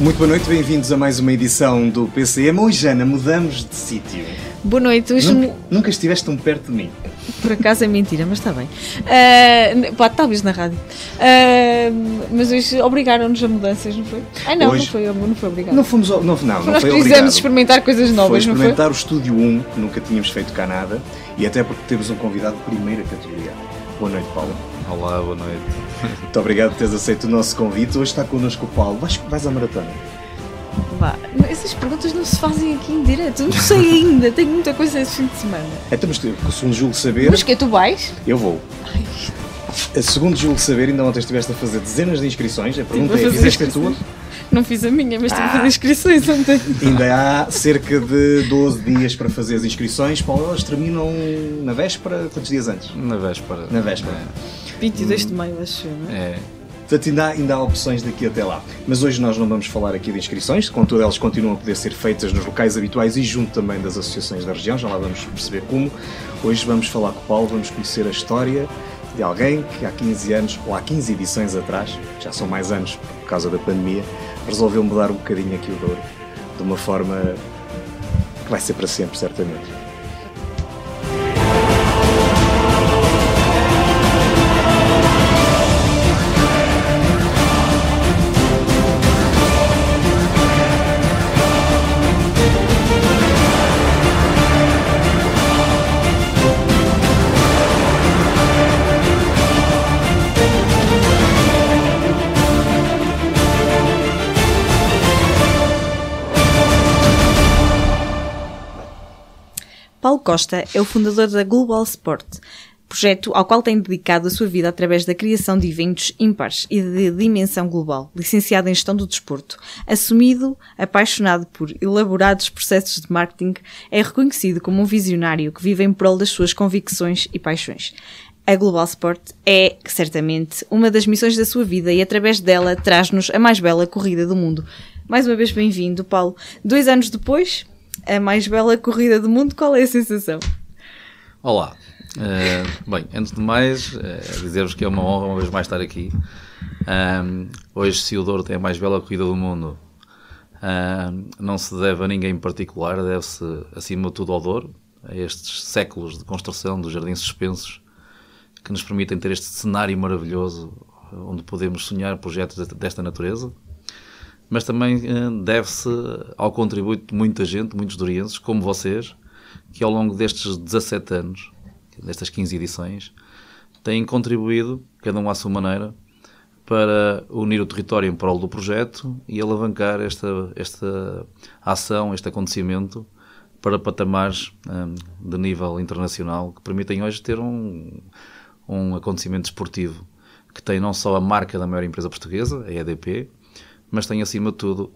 Muito boa noite, bem-vindos a mais uma edição do PCM. Hoje, Ana, mudamos de sítio. Boa noite. Hoje Nunca, nunca estiveste tão perto de mim. Por acaso é mentira, mas está bem. Uh, pá, talvez na rádio. Uh, mas hoje obrigaram-nos a mudanças, não foi? Ah, não, Hoje- não foi, não foi obrigado. Não fomos. ao- Não, não, não Nós foi quisemos obrigado. experimentar coisas Foi novas, não foi? experimentar o Estúdio 1, que nunca tínhamos feito cá nada, e até porque temos um convidado de primeira categoria. Boa noite, Paulo. Olá, boa noite. Muito obrigado por teres aceito o nosso convite. Hoje está connosco o Paulo. Vais, vais à maratona? Vá, essas perguntas não se fazem aqui em direto. Não sei ainda, tenho muita coisa esse fim de semana. Então, mas segundo julgo saber, Mas que tu vais? eu vou. A Segundo julgo saber, ainda ontem estiveste a fazer dezenas de inscrições. A pergunta é: fizeste a tua? Não fiz a minha, mas tive a Ah. fazer inscrições ontem. Ainda há cerca de 12 dias para fazer as inscrições. Paulo, elas terminam na véspera, quantos dias antes? Na véspera. Na véspera. 22 de maio, acho eu, não é? É. Portanto, ainda há, ainda há opções daqui até lá. Mas hoje nós não vamos falar aqui de inscrições, contudo elas continuam a poder ser feitas nos locais habituais e junto também das associações da região, já lá vamos perceber como. Hoje vamos falar com o Paulo, vamos conhecer a história de alguém que há 15 anos, ou há 15 edições atrás, já são mais anos por causa da pandemia, resolveu mudar um bocadinho aqui o Douro, de uma forma que vai ser para sempre, certamente. Paulo Costa é o fundador da Global Sport, projeto ao qual tem dedicado a sua vida através da criação de eventos ímpares e de dimensão global, licenciado em gestão do desporto. Assumido, apaixonado por elaborados processos de marketing, é reconhecido como um visionário que vive em prol das suas convicções e paixões. A Global Sport é, certamente, uma das missões da sua vida e através dela traz-nos a mais bela corrida do mundo. Mais uma vez bem-vindo, Paulo. Dois anos depois, a mais bela corrida do mundo, qual é a sensação? Olá. Eh, bem, antes de mais, eh, dizer-vos que é uma honra uma vez mais estar aqui. Ahm, hoje, se o Douro tem a mais bela corrida do mundo, ahm, não se deve a ninguém em particular, deve-se, acima de tudo, ao Douro, a estes séculos de construção dos jardins suspensos que nos permitem ter este cenário maravilhoso onde podemos sonhar projetos desta natureza. Mas também eh, deve-se ao contributo de muita gente, muitos dorienses, como vocês, que ao longo destes 17 anos, destas 15 edições, têm contribuído, cada um à sua maneira, para unir o território em prol do projeto e alavancar esta, esta ação, este acontecimento, para patamares hum, de nível internacional que permitem hoje ter um, um acontecimento desportivo que tem não só a marca da maior empresa portuguesa, a EDP, mas tem acima de tudo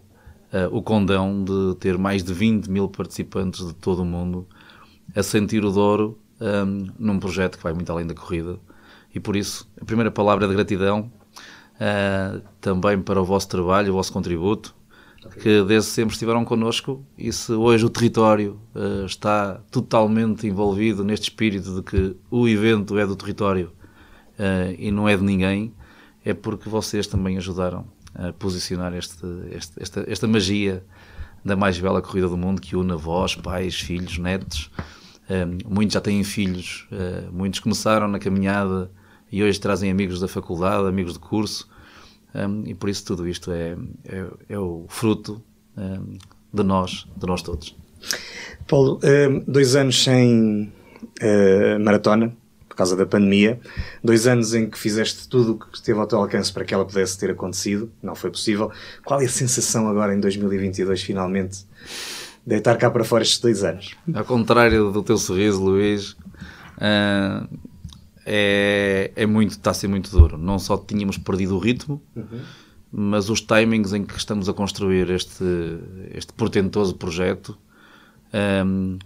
eh, o condão de ter mais de 20 mil participantes de todo o mundo a sentir o Douro hum, num projeto que vai muito além da corrida. E por isso, a primeira palavra é de gratidão eh, também para o vosso trabalho, o vosso contributo, que desde sempre estiveram connosco. E se hoje o território eh, está totalmente envolvido neste espírito de que o evento é do território eh, e não é de ninguém, é porque vocês também ajudaram posicionar este, este- esta, esta magia da mais bela corrida do mundo que une avós, pais, filhos, netos. Eh, muitos já têm filhos, eh, muitos começaram na caminhada e hoje trazem amigos da faculdade, amigos de curso. Um, e por isso tudo isto é, é, é o fruto um, de nós, de nós todos. Paulo, dois anos sem eh, maratona, por causa da pandemia, dois anos em que fizeste tudo o que esteve ao teu alcance para que ela pudesse ter acontecido, não foi possível. Qual é a sensação agora em 2022, finalmente, deitar cá para fora estes dois anos? Ao contrário do teu sorriso, Luís, ah, é, é muito, está a ser muito duro. Não só tínhamos perdido o ritmo, mas os timings em que estamos a construir este, este portentoso projeto, ahm,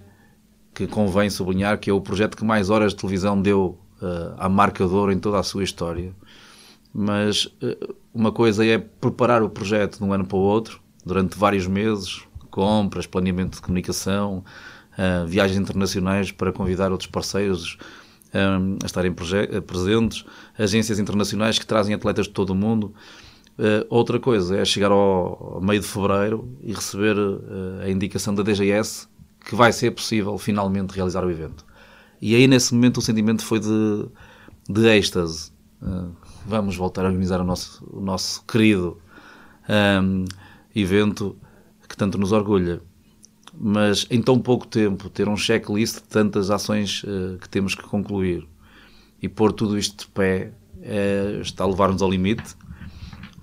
que convém sublinhar que é o projeto que mais horas de televisão deu ah, à marca de em toda a sua história. Mas eh, uma coisa é preparar o projeto de um ano para o outro, durante vários meses, compras, planeamento de comunicação, ah, viagens internacionais para convidar outros parceiros a estarem presentes, agências internacionais que trazem atletas de todo o mundo. Uh, outra coisa é chegar ao, ao, meio de fevereiro e receber uh, a indicação da DGS que vai ser possível finalmente realizar o evento. E aí, nesse momento, o sentimento foi de, de êxtase. Uh, vamos voltar a organizar o nosso, o nosso querido um, evento que tanto nos orgulha. Mas em tão pouco tempo, ter um checklist de tantas ações uh, que temos que concluir e pôr tudo isto de pé é, está a levar-nos ao limite.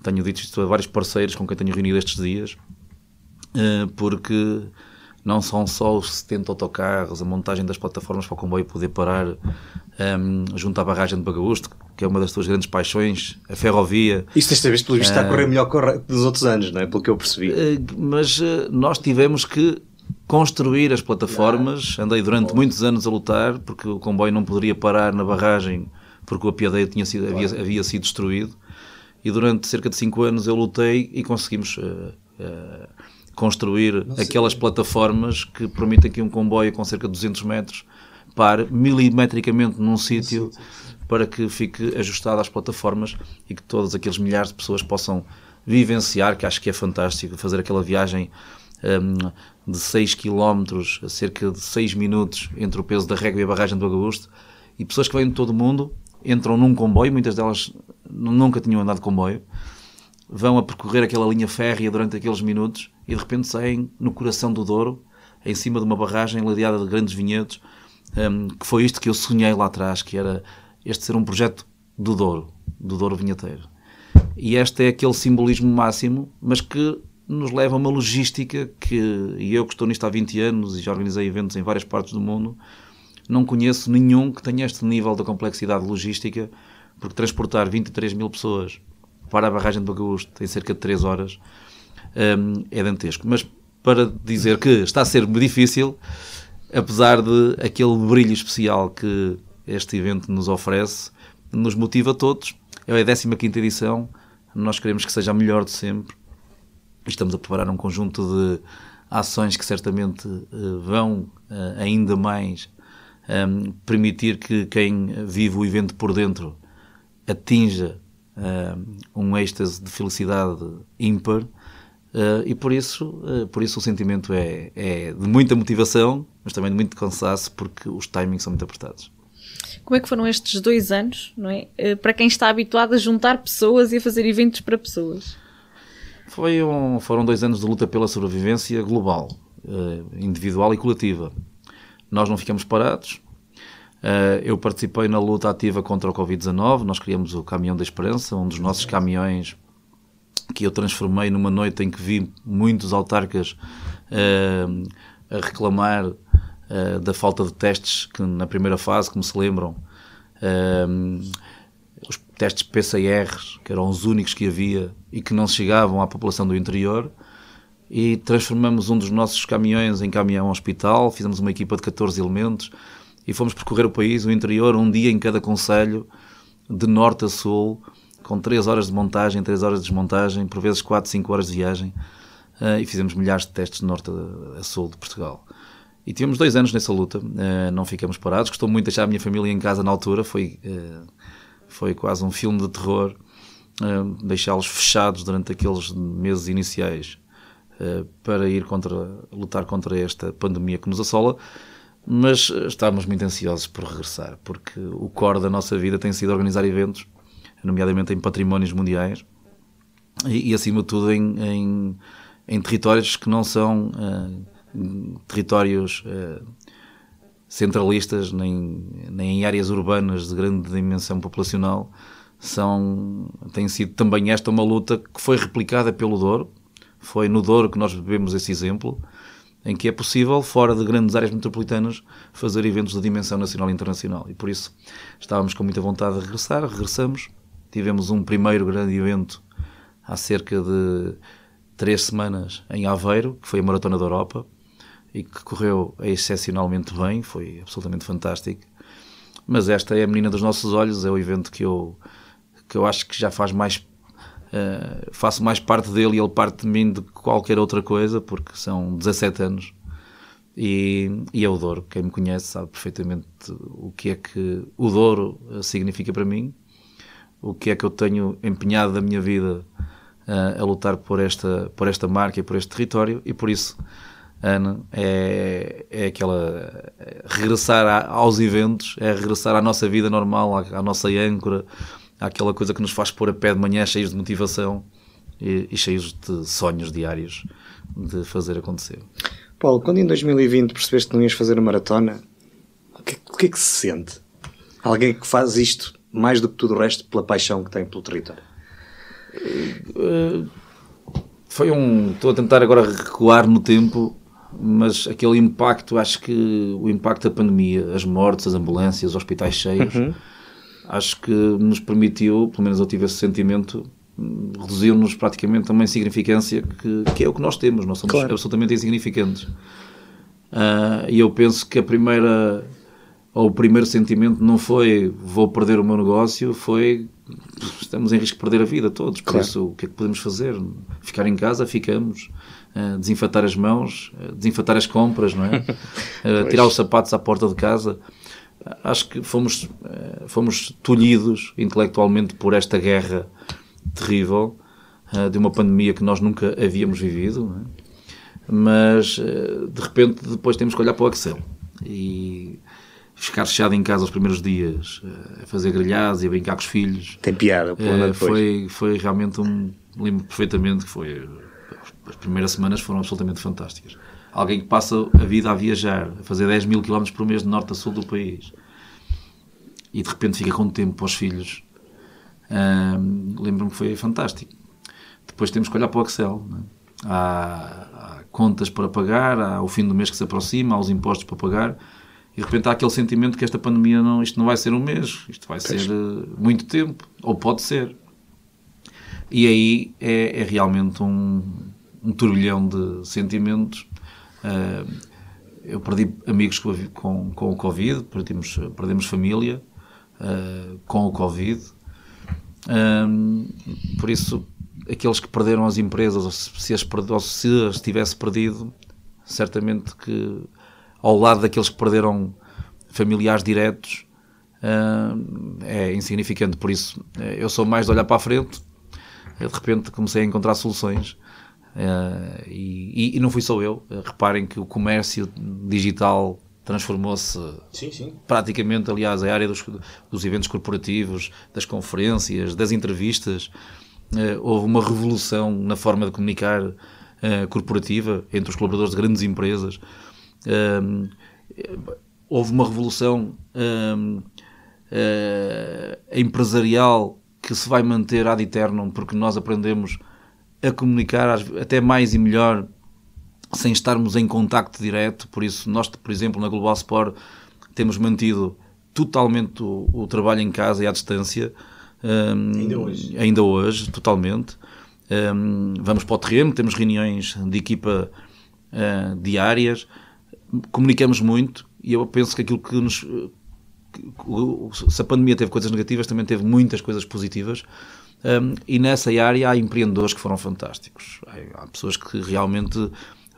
Tenho dito isto a vários parceiros com quem tenho reunido estes dias, uh, porque não são só os 70 autocarros, a montagem das plataformas para o comboio poder parar um, junto à barragem de Bagaústo, que é uma das tuas grandes paixões, a ferrovia. Isso desta vez, pelo visto, está a correr melhor que dos outros anos, não é? Pelo que eu percebi. Uh, mas uh, nós tivemos que construir as plataformas. Andei durante muitos anos a lutar, porque o comboio não poderia parar na barragem, porque o apiadeiro tinha sido, havia, havia sido destruído. E durante cerca de 5 anos eu lutei e conseguimos uh, construir aquelas plataformas que permitem que um comboio com cerca de 200 metros pare milimetricamente num sítio para que fique ajustado às plataformas e que todos aqueles milhares de pessoas possam vivenciar, que acho que é fantástico, fazer aquela viagem um, de 6 km a cerca de 6 minutos entre o peso da régua e a barragem do Augusto e pessoas que vêm de todo o mundo entram num comboio, muitas delas nunca tinham andado de comboio, vão a percorrer aquela linha férrea durante aqueles minutos e de repente saem no coração do Douro, em cima de uma barragem ladeada de grandes vinhedos, um, que foi isto que eu sonhei lá atrás, que era este ser um projeto do Douro, do Douro Vinheteiro. E este é aquele simbolismo máximo, mas que nos leva a uma logística que, e eu que estou nisto há 20 anos e já organizei eventos em várias partes do mundo, não conheço nenhum que tenha este nível de complexidade logística, porque transportar 23 mil pessoas para a barragem de Bagaústo em cerca de 3 horas um, é dantesco. Mas para dizer que está a ser difícil, apesar de aquele brilho especial que este evento nos oferece, nos motiva a todos. É a 15 edição, nós queremos que seja a melhor de sempre. Estamos a preparar um conjunto de ações que certamente uh, vão uh, ainda mais um, permitir que quem vive o evento por dentro atinja um, um êxtase de felicidade ímpar Uh, e por isso, uh, por isso o sentimento é, é de muita motivação, mas também de muito cansaço, porque os timings são muito apertados. Como é que foram estes dois anos, não é? Uh, para quem está habituado a juntar pessoas e a fazer eventos para pessoas? Foi um, foram dois anos de luta pela sobrevivência global, individual e coletiva. Nós não ficamos parados. Eu participei na luta ativa contra o Covid-19. Nós criamos o Caminhão da Esperança, um dos nossos caminhões que eu transformei numa noite em que vi muitos autarcas uh, a reclamar uh, da falta de testes que na primeira fase, como se lembram, uh, os testes PCR, que eram os únicos que havia e que não chegavam à população do interior, e transformamos um dos nossos caminhões em caminhão hospital, fizemos uma equipa de 14 elementos e fomos percorrer o país, o interior, um dia em cada conselho, de norte a sul, com 3 horas de montagem, 3 horas de desmontagem, por vezes 4, 5 horas de viagem, uh, e fizemos milhares de testes de norte a, a, sul de Portugal. E tivemos dois anos nessa luta, uh, não ficamos parados. Gostou muito de deixar a minha família em casa na altura, foi, uh, foi quase um filme de terror, deixá-los fechados durante aqueles meses iniciais para ir contra, lutar contra esta pandemia que nos assola mas estávamos muito ansiosos por regressar, porque o core da nossa vida tem sido organizar eventos nomeadamente em patrimónios mundiais e, e acima de tudo, em, em, em, territórios que não são uh, territórios uh, centralistas, nem, nem em áreas urbanas de grande dimensão populacional. São, tem sido também esta uma luta que foi replicada pelo Douro. Foi no Douro que nós bebemos esse exemplo, em que é possível, fora de grandes áreas metropolitanas, fazer eventos de dimensão nacional e internacional. E por isso estávamos com muita vontade de regressar, regressamos Tivemos um primeiro grande evento há cerca de três semanas em Aveiro, que foi a Maratona da Europa, e que correu excepcionalmente bem, foi absolutamente fantástico. Mas esta é a menina dos nossos olhos, é o evento que eu, que eu acho que já faz mais. Uh, faço mais parte dele e ele parte de mim de qualquer outra coisa, porque são 17 anos. E, e é o Douro. Quem me conhece sabe perfeitamente o que é que o Douro significa para mim o que é que eu tenho empenhado da minha vida uh, a lutar por esta, por esta marca e por este território, e por isso, Ana, é, é aquela. É regressar a, aos eventos, é regressar à nossa vida normal, à, à, nossa âncora, àquela coisa que nos faz pôr a pé de manhã cheios de motivação e, e cheios de sonhos diários de fazer acontecer. Paulo, quando em 2020 percebeste que não ias fazer a maratona, o que, o que é que se sente? Alguém que faz isto mais do que tudo o resto pela paixão que tem pelo território? Uh, foi um. Estou a tentar agora recuar no tempo, mas aquele impacto, acho que o impacto da pandemia, as mortes, as ambulâncias, os hospitais cheios, uhum. Acho que nos permitiu, pelo menos eu tive esse sentimento, reduziu-nos praticamente a uma insignificância que, que, é o que nós temos, nós somos claro. absolutamente insignificantes. Uh, e eu penso que a primeira, ou o primeiro sentimento não foi vou perder o meu negócio, foi estamos em risco de perder a vida todos, por claro. isso o que é que podemos fazer? Ficar em casa, ficamos. Uh, desinfatar as mãos, uh, desinfatar as compras, não é? tirar os sapatos à porta de casa. Acho que fomos, fomos tolhidos intelectualmente por esta guerra terrível uh, de uma pandemia que nós nunca havíamos vivido, é? mas uh, de repente depois temos que olhar para o Excel e ficar fechado em casa os primeiros dias, a fazer grelhados e a brincar com os filhos. Tem piada, foi, foi realmente um. Lembro perfeitamente que foi. As primeiras semanas foram absolutamente fantásticas. Alguém que passa a vida a viajar, a fazer 10 mil quilómetros por mês de norte a sul do país e de repente fica com tempo para os filhos Lembro-me que foi fantástico. Depois temos que olhar para o Excel. É? Há, há, contas para pagar, há o fim do mês que se aproxima, há os impostos para pagar. E de repente há aquele sentimento que esta pandemia não, isto não vai ser um mês, isto vai ser uh, muito tempo, ou pode ser. E aí é, é realmente um, um turbilhão de sentimentos. Uh, eu perdi amigos com, com, o Covid, perdemos, perdemos família uh, com o Covid, um, por isso, aqueles que perderam as empresas, ou se as, ou se as tivesse perdido, certamente que ao lado daqueles que perderam familiares diretos, é insignificante. Por isso, eu sou mais de olhar para a frente. De repente comecei a encontrar soluções. Uh, e, e, não fui só eu. reparem que o comércio digital transformou-se praticamente, aliás, a área dos, dos, eventos corporativos, das conferências, das entrevistas. Uh, houve uma revolução na forma de comunicar uh, corporativa entre os colaboradores de grandes empresas. Uh, houve uma revolução empresarial que se vai manter ad eternum porque nós aprendemos a comunicar até mais e melhor sem estarmos em contacto direto. Por isso, nós, por exemplo, na Global Sport, temos mantido totalmente o, o trabalho em casa e à distância. Um, ainda hoje. Ainda hoje, totalmente. Um, vamos para o terreno, temos reuniões de equipa uh, diárias, comunicamos muito e eu penso que aquilo que nos. se a pandemia teve coisas negativas, também teve muitas coisas positivas. Um, e nessa área há empreendedores que foram fantásticos. Há pessoas que realmente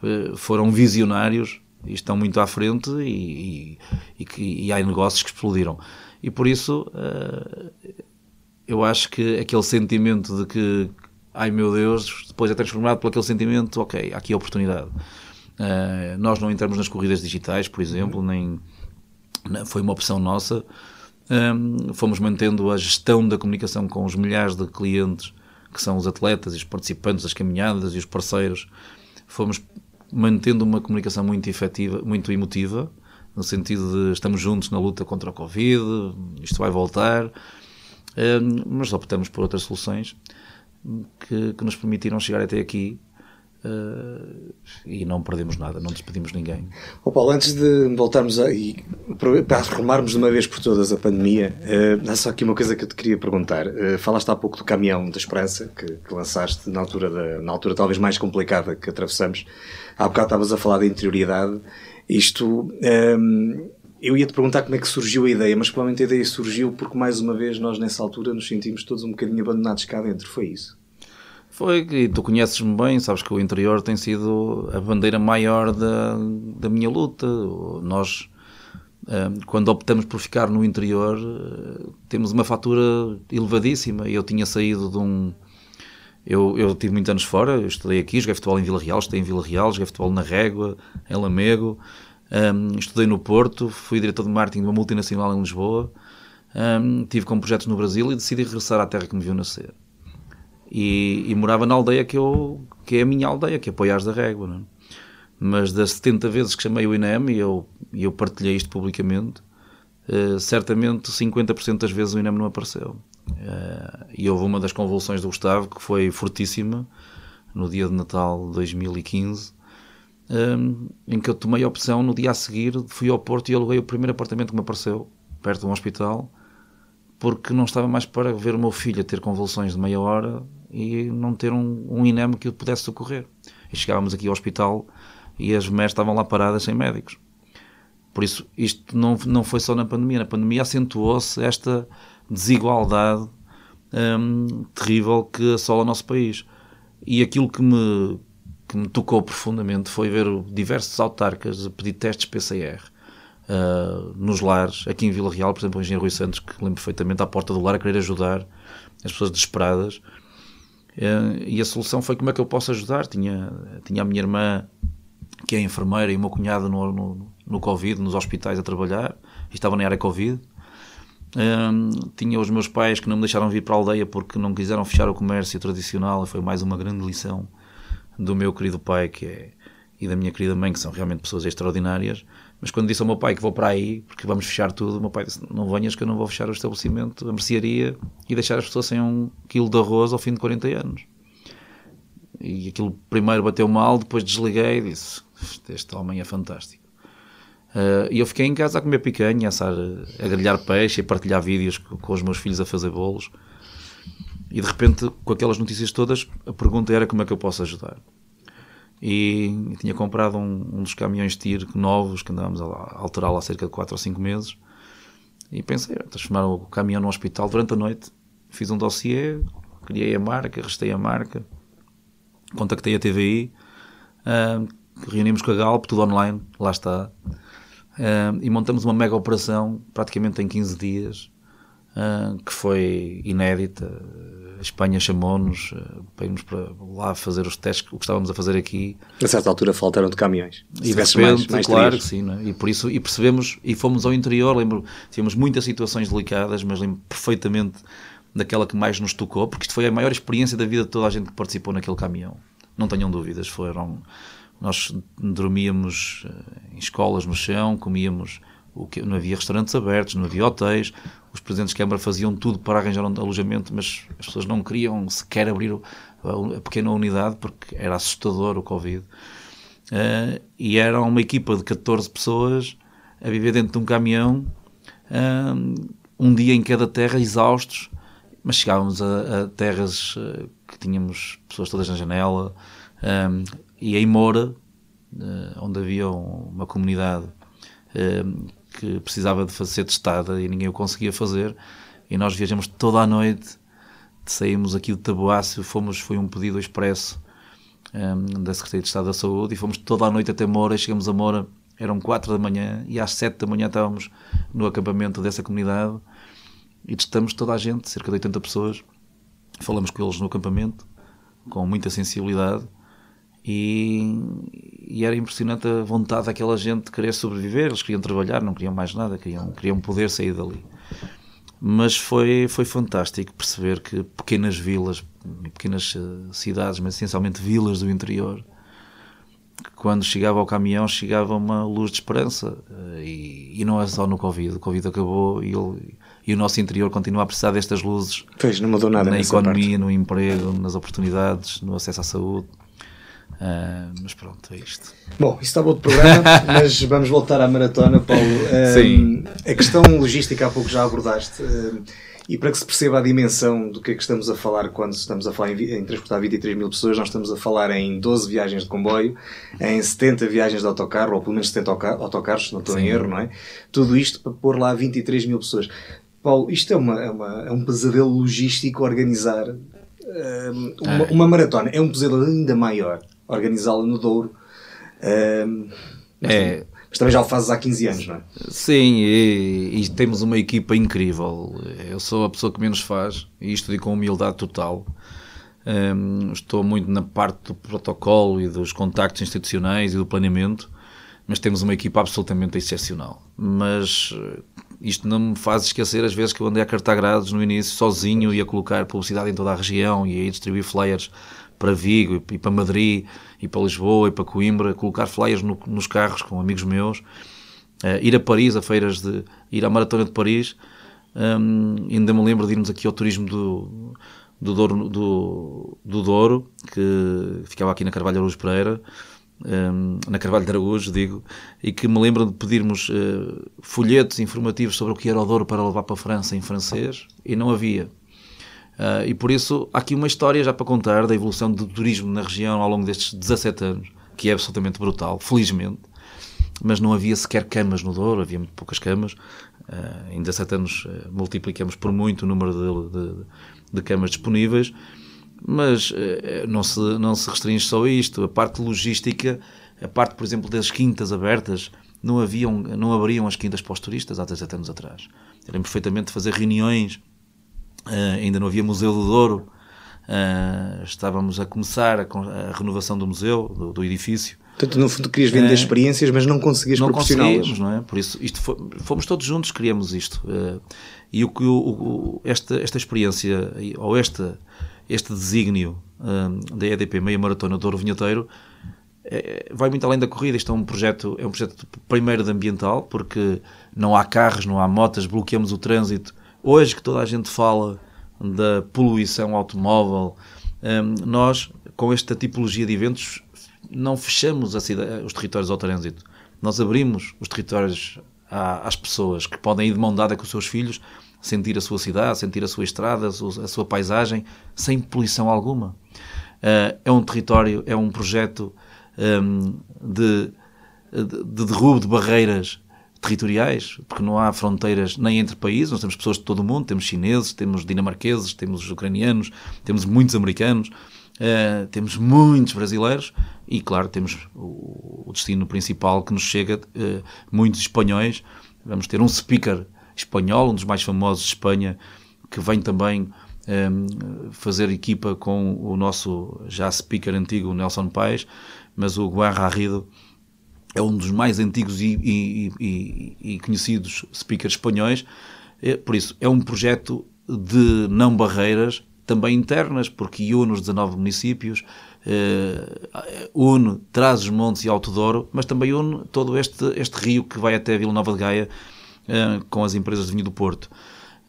eh, foram visionários e estão muito à frente e, e, e, que, e há negócios que explodiram. E por isso uh, eu acho que aquele sentimento de que, ai meu Deus, depois é transformado por aquele sentimento, ok, aqui a oportunidade. Uh, nós não entramos nas corridas digitais, por exemplo, nem foi uma opção nossa. Um, fomos mantendo a gestão da comunicação com os milhares de clientes que são os atletas e os participantes das caminhadas e os parceiros. Fomos mantendo uma comunicação muito efetiva, muito emotiva, no sentido de estamos juntos na luta contra o Covid, isto vai voltar, eh, mas optamos por outras soluções que, que nos permitiram chegar até aqui Uh, e não perdemos nada, não despedimos ninguém. Oh Paulo, antes de voltarmos a, e, para arrumarmos de uma vez por todas a pandemia, uh, há só aqui uma coisa que eu te queria perguntar. Uh, falaste há pouco do caminhão da esperança que, que lançaste na altura, da, na altura talvez mais complicada que atravessamos. Há bocado estavas a falar da interioridade. Isto. Um, eu ia te perguntar como é que surgiu a ideia, mas provavelmente a ideia surgiu porque mais uma vez nós nessa altura nos sentimos todos um bocadinho abandonados cá dentro. Foi isso? Foi, e tu conheces-me bem, sabes que o interior tem sido a bandeira maior da, da minha luta. Nós, eh, quando optamos por ficar no interior, eh, temos uma fatura elevadíssima. Eu tinha saído de um. Eu, eu tive muitos anos fora, eu estudei aqui, joguei futebol em Vila Real, estudei em Vila Real, joguei futebol na Régua, em Lamego, um, estudei no Porto, fui diretor de marketing de uma multinacional em Lisboa, um, tive com projetos no Brasil e decidi regressar à terra que me viu nascer. E, e, morava na aldeia que, eu, que é a minha aldeia, que é Poiares da Régua. Não é? Mas das 70 vezes que chamei o INEM, e eu, eu partilhei isto publicamente, uh, certamente 50% das vezes o INEM não apareceu. Uh, e houve uma das convulsões do Gustavo que foi fortíssima, no dia de Natal de 2015, um, em que eu tomei a opção, no dia a seguir, fui ao Porto e aluguei o primeiro apartamento que me apareceu, perto de um hospital, porque não estava mais para ver o meu filho a ter convulsões de meia hora e não ter um, um que o pudesse socorrer. E chegávamos aqui ao hospital e as mulheres estavam lá paradas sem médicos. Por isso, isto não, não foi só na pandemia. Na pandemia acentuou-se esta desigualdade hum, terrível que assola o nosso país. E aquilo que me, que me tocou profundamente foi ver diversos autarcas a pedir testes PCR uh, nos lares, aqui em Vila Real, por exemplo, o engenheiro Rui Santos, que lembro perfeitamente, à porta do lar a querer ajudar as pessoas desesperadas. Uh, e a solução foi como é que eu posso ajudar? Tinha, tinha a minha irmã, que é enfermeira, e o meu cunhado no, no, no Covid, nos hospitais a trabalhar, e estava na área Covid. Um, tinha os meus pais que não me deixaram vir para a aldeia porque não quiseram fechar o comércio tradicional. Foi mais uma grande lição do meu querido pai que é, e da minha querida mãe, que são realmente pessoas extraordinárias. Mas quando disse ao meu pai que vou para aí, porque vamos fechar tudo, o meu pai disse: Não venhas que eu não vou fechar o estabelecimento, a mercearia e deixar as pessoas sem um quilo de arroz ao fim de 40 anos. E aquilo primeiro bateu mal, depois desliguei e disse: Este homem é fantástico. Uh, e eu fiquei em casa a comer picanha, a, assar, a grelhar peixe, a partilhar vídeos com, com os meus filhos a fazer bolos. E de repente, com aquelas notícias todas, a pergunta era como é que eu posso ajudar. E tinha comprado um, um dos caminhões TIR novos que andávamos a, alterá-lo há cerca de 4 ou 5 meses. E pensei, transformar o caminhão num hospital durante a noite. Fiz um dossiê, criei a marca, restei a marca, contactei a TVI, reunimos com a Galp, tudo online, lá está. E montamos uma mega operação, praticamente em 15 dias, que foi inédita. A Espanha chamou-nos uh, para irmos para lá fazer os testes, o que estávamos a fazer aqui. A certa altura faltaram de caminhões. E de repente, mais, mais claro que sim, é? e por isso, e percebemos, e fomos ao interior, lembro, tínhamos muitas situações delicadas, mas lembro perfeitamente daquela que mais nos tocou, porque isto foi a maior experiência da vida de toda a gente que participou naquele caminhão. Não tenham dúvidas, foram nós dormíamos eh, em escolas no chão, comíamos que não havia restaurantes abertos, não havia hotéis. Os presidentes de Câmara faziam tudo para arranjar um alojamento, mas as pessoas não queriam sequer abrir a pequena unidade porque era assustador o Covid. Uh, e era uma equipa de 14 pessoas a viver dentro de um caminhão, uh, um dia em cada terra, exaustos, mas chegávamos a, a terras uh, que tínhamos pessoas todas na janela, e em Moura, onde havia uma comunidade que precisava de ser testada e ninguém o conseguia fazer, e nós viajamos toda a noite, saímos aqui de Taboácio, fomos, foi um pedido expresso um, da Secretaria de Estado da Saúde, e fomos toda a noite até Moura, chegamos a Moura, eram 4 da manhã, e às 7 da manhã estávamos no acampamento dessa comunidade, e testamos toda a gente, cerca de 80 pessoas, falamos com eles no acampamento, com muita sensibilidade, e, e, era impressionante a vontade daquela gente de querer sobreviver. Eles queriam trabalhar, não queriam mais nada, queriam, queriam poder sair dali. Mas foi, foi fantástico perceber que pequenas vilas, pequenas eh, cidades, mas essencialmente vilas do interior, quando chegava ao caminhão chegava uma luz de esperança. Eh, e, e não é só no Covid. O Covid acabou e, ele, e o nosso interior continua a precisar destas luzes. Pois, não mudou nada na economia, parte. no emprego, nas oportunidades, no acesso à saúde. Uh, mas pronto, é isto. Bom, isso bom de programa, mas vamos voltar à maratona, Paulo. Uh, Sim. A questão logística há pouco já abordaste. Uh, e para que se perceba a dimensão do que é que estamos a falar quando estamos a falar em, em, transportar 23 mil pessoas, nós estamos a falar em 12 viagens de comboio, em 70 viagens de autocarro, ou pelo menos 70 autocarros, se não estou em erro, não é? Tudo isto para pôr lá 23 mil pessoas. Paulo, isto é, uma, é, uma, é um pesadelo logístico organizar uma, uma, maratona. É um pesadelo ainda maior organizá-la no Douro. Mas, é. mas também já o fazes há 15 anos, não é? Sim, e, e, temos uma equipa incrível. Eu sou a pessoa que menos faz, e isto digo com humildade total. Um, estou muito na parte do protocolo e dos contactos institucionais e do planeamento, mas temos uma equipa absolutamente excepcional. Mas eh, isto não me faz esquecer as vezes que eu andei a cartar grados no início sozinho e a colocar publicidade em toda a região e a distribuir flyers para Vigo e para Madrid e para Lisboa e para Coimbra, colocar flyers no, nos carros com amigos meus, uh, ir a Paris, a feiras de. ir à Maratona de Paris. Um, ainda me lembro de irmos aqui ao turismo do, do Douro, do, do Douro, que ficava aqui na Carvalho Araújo Pereira, um, na Carvalho de Araújo, digo, e que me lembro de pedirmos uh, folhetos informativos sobre o que era o Douro para levar para a França em francês, e não havia. Uh, e por isso há aqui uma história já para contar da evolução do turismo na região ao longo destes 17 anos, que é absolutamente brutal, felizmente. Mas não havia sequer camas no Douro, havia muito poucas camas. Uh, em 17 anos uh, multiplicamos por muito o número de, de, de camas disponíveis, mas não, se, não se restringe só a isto. A parte logística, a parte, por exemplo, das quintas abertas, não, haviam, não abriam as quintas para os turistas há 17 anos atrás. Eram perfeitamente fazer reuniões Uh, ainda não havia Museu do Douro, uh, estávamos a começar a, a renovação do museu, do, do, edifício. Portanto, no fundo, querias vender uh, experiências, mas não conseguias não proporcioná-las. não é? Por isso, isto foi, fomos todos juntos, criamos isto. e o que esta, esta experiência, ou esta, este desígnio da EDP Meia Maratona do Douro Vinheteiro, é, vai muito além da corrida. Isto é um projeto, é um projeto primeiro de ambiental, porque não há carros, não há motas, bloqueamos o trânsito Hoje que toda a gente fala da poluição automóvel, hum, nós, com esta tipologia de eventos, não fechamos os territórios ao trânsito. Nós abrimos os territórios às pessoas que podem ir de mão dada com os seus filhos, sentir a sua cidade, sentir a sua estrada, a sua paisagem, sem poluição alguma. Uh, é um território, é um projeto um, de, de, de derrubo de barreiras territoriais, porque não há fronteiras nem entre países, nós temos pessoas de todo o mundo, temos chineses, temos dinamarqueses, temos ucranianos, temos muitos americanos, uh, temos muitos brasileiros e, claro, temos o, o destino principal que nos chega, uh, muitos espanhóis. Vamos ter um speaker espanhol, um dos mais famosos de Espanha, que vem também um, eh, fazer equipa com o nosso já speaker antigo, Nelson Paes, mas o Juan Garrido é um dos mais antigos e, e, e, e conhecidos speakers espanhóis. É, por isso, é um projeto de não barreiras, também internas, porque une os 19 municípios, uh, une traz os montes e Alto Douro, mas também une todo este, este rio que vai até Vila Nova de Gaia uh, com as empresas de vinho do Porto.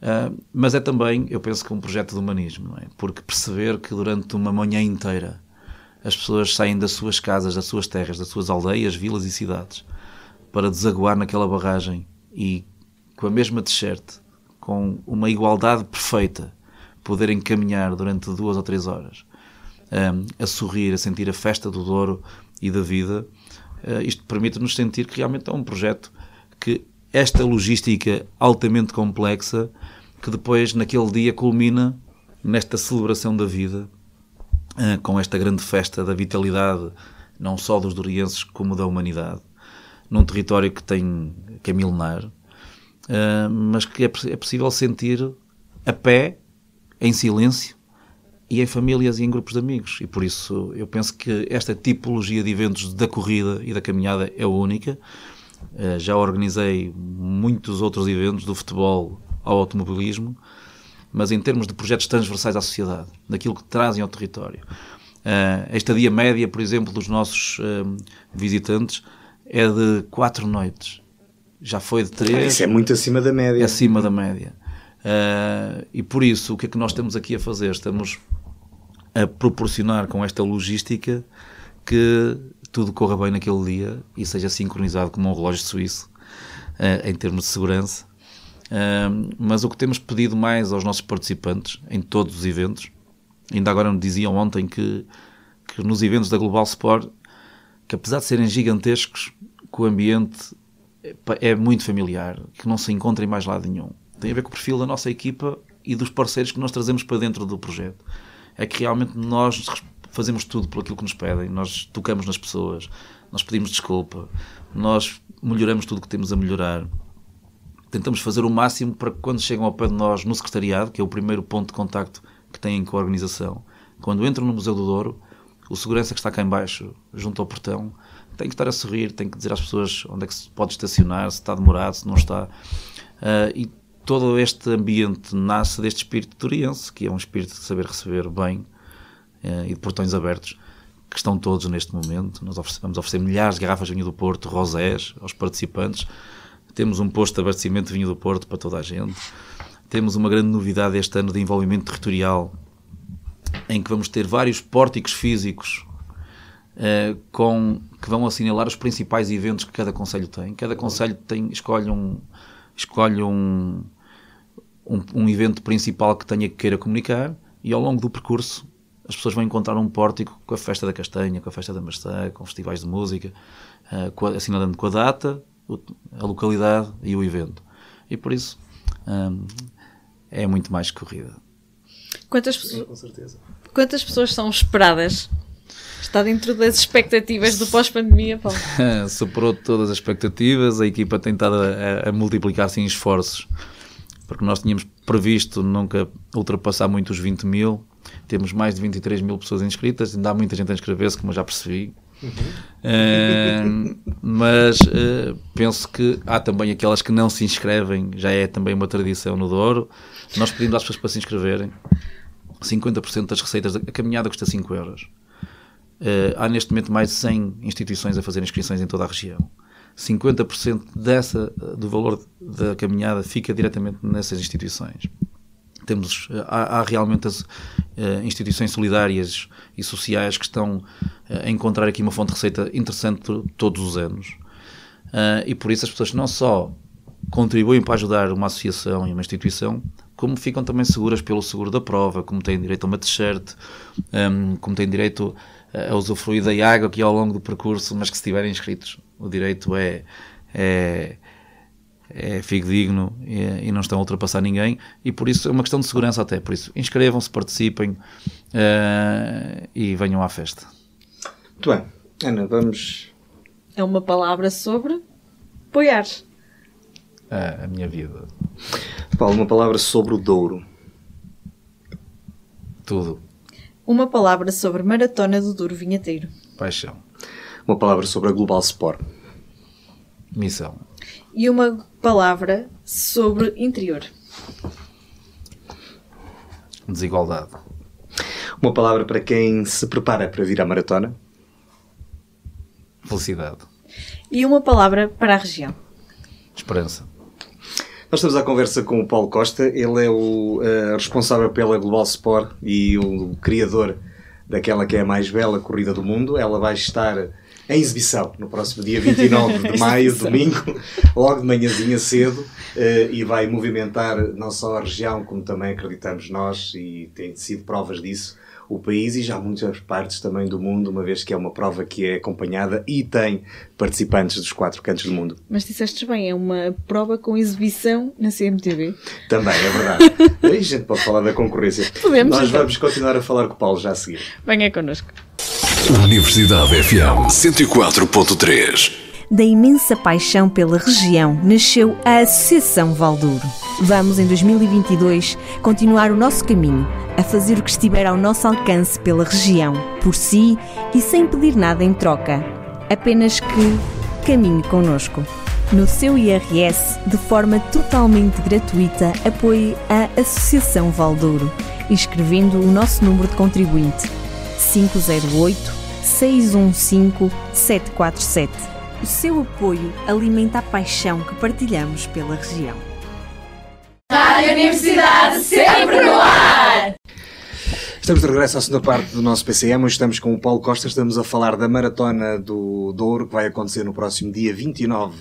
Uh, mas é também, eu penso que um projeto de humanismo, é? porque perceber que durante uma manhã inteira as pessoas saem das suas casas, das suas terras, das suas aldeias, vilas e cidades para desaguar naquela barragem e com a mesma t-shirt, com uma igualdade perfeita, poderem caminhar durante duas ou três horas um, a sorrir, a sentir a festa do Douro e da vida. Uh, isto permite-nos sentir que realmente é um projeto que esta logística altamente complexa, que depois naquele dia culmina nesta celebração da vida com esta grande festa da vitalidade, não só dos dorienses como da humanidade, num território que tem que é milenar, eh, mas que é, é possível sentir a pé, em silêncio e em famílias e em grupos de amigos. E por isso eu penso que esta tipologia de eventos da corrida e da caminhada é única. Eh, já organizei muitos outros eventos, do futebol ao automobilismo, mas em termos de projetos transversais à sociedade, daquilo que trazem ao território. Uh, a estadia média, por exemplo, dos nossos uh, visitantes é de quatro noites. Já foi de três. Isso é muito acima da média. É acima da média. Uh, e por isso, o que é que nós estamos aqui a fazer? Estamos a proporcionar com esta logística que tudo corra bem naquele dia e seja sincronizado como um relógio suíço em termos de segurança mas o que temos pedido mais aos nossos participantes em todos os eventos, ainda agora me diziam ontem que, que nos eventos da Global Sport, que apesar de serem gigantescos, que o ambiente é, é muito familiar, que não se encontra em mais lado nenhum. Tem a ver com o perfil da nossa equipa e dos parceiros que nós trazemos para dentro do projeto. É que realmente nós fazemos tudo por aquilo que nos pedem, nós tocamos nas pessoas, nós pedimos desculpa, nós melhoramos tudo o que temos a melhorar tentamos fazer o máximo para que quando chegam ao pé de nós no secretariado, que é o primeiro ponto de contacto que têm com a organização, quando entram no Museu do Douro, o segurança que está cá embaixo, junto ao portão, tem que estar a sorrir, tem que dizer às pessoas onde é que se pode estacionar, se está demorado, se não está. Uh, e todo este ambiente nasce deste espírito turiense, que é um espírito de saber receber bem uh, e de portões abertos, que estão todos neste momento. Nós oferecemos, vamos oferecer milhares de garrafas de vinho do Porto, rosés, aos participantes. Temos um posto de abastecimento de vinho do Porto para toda a gente. Temos uma grande novidade este ano de envolvimento territorial, em que vamos ter vários pórticos físicos uh, com, que vão assinalar os principais eventos que cada conselho tem. Cada conselho tem, escolhe um, escolhe um, um, um, evento principal que tenha que queira comunicar e ao longo do percurso as pessoas vão encontrar um pórtico com a festa da castanha, com a festa da maçã, com festivais de música, uh, assinalando com a data, a localidade e o evento. E por isso um, é muito mais corrida. Quantas, Sim, quantas pessoas são esperadas Está dentro das expectativas do pós-pandemia, Paulo? Superou todas as expectativas, a equipa tem estado a, a multiplicar-se em esforços, porque nós tínhamos previsto nunca ultrapassar muito os 20 mil, temos mais de 23 mil pessoas inscritas, ainda há muita gente a inscrever-se, como eu já percebi. Uhum. Uh, mas uh, penso que há também aquelas que não se inscrevem, já é também uma tradição no Douro. Nós pedimos às pessoas para se inscreverem. 50% das receitas, a caminhada custa 5 euros. Uh, há neste momento mais de 100 instituições a fazer inscrições em toda a região. 50% dessa, do valor da caminhada fica diretamente nessas instituições. Temos, eh, há, há realmente as uh, instituições solidárias e sociais que estão uh, a encontrar aqui uma fonte de receita interessante todos os anos. Uh, e por isso as pessoas não só contribuem para ajudar uma associação e uma instituição, como ficam também seguras pelo seguro da prova, como têm direito a uma t-shirt, um, como têm direito a usufruir da água aqui ao longo do percurso, mas que se estiverem inscritos, o direito é, é, é digno e, e, não estão a ultrapassar ninguém, e por isso é uma questão de segurança até, por isso inscrevam-se, participem uh, e venham à festa. Muito bem, Ana, vamos... É uma palavra sobre apoiar. a minha vida. Paulo, uma palavra sobre o Douro. Tudo. Uma palavra sobre Maratona do Douro Vinheteiro. Paixão. Uma palavra sobre a Global Sport. Missão. E uma palavra sobre interior. Desigualdade. Uma palavra para quem se prepara para vir à maratona. Felicidade. E uma palavra para a região. Esperança. Nós estamos à conversa com o Paulo Costa, ele é o uh, responsável pela Global Sport e o criador daquela que é a mais bela corrida do mundo. Ela vai estar em exibição no próximo dia 29 de maio, domingo, logo de manhãzinha cedo, uh, e vai movimentar não só a região, como também acreditamos nós, e tem sido provas disso, o país e já muitas partes também do mundo, uma vez que é uma prova que é acompanhada e tem participantes dos quatro cantos do mundo. Mas disseste bem, é uma prova com exibição na CMTV. Também, é verdade. Aí a gente pode falar da concorrência. Podemos. Nós então. vamos continuar a falar com o Paulo já a seguir. Venha connosco. Universidade FM 104.3 da imensa paixão pela região nasceu a Associação Valdouro. Vamos, em 2022, continuar o nosso caminho, a fazer o que estiver ao nosso alcance pela região, por si e sem pedir nada em troca. Apenas que caminhe conosco. No seu IRS, de forma totalmente gratuita, apoie a Associação Valdouro, escrevendo o nosso número de contribuinte 508 615 747 o seu apoio alimenta a paixão que partilhamos pela região. Rádio Universidade sempre no ar! Estamos de regresso à segunda parte do nosso PCM. Hoje estamos com o Paulo Costa. Estamos a falar da Maratona do Douro, que vai acontecer no próximo dia 29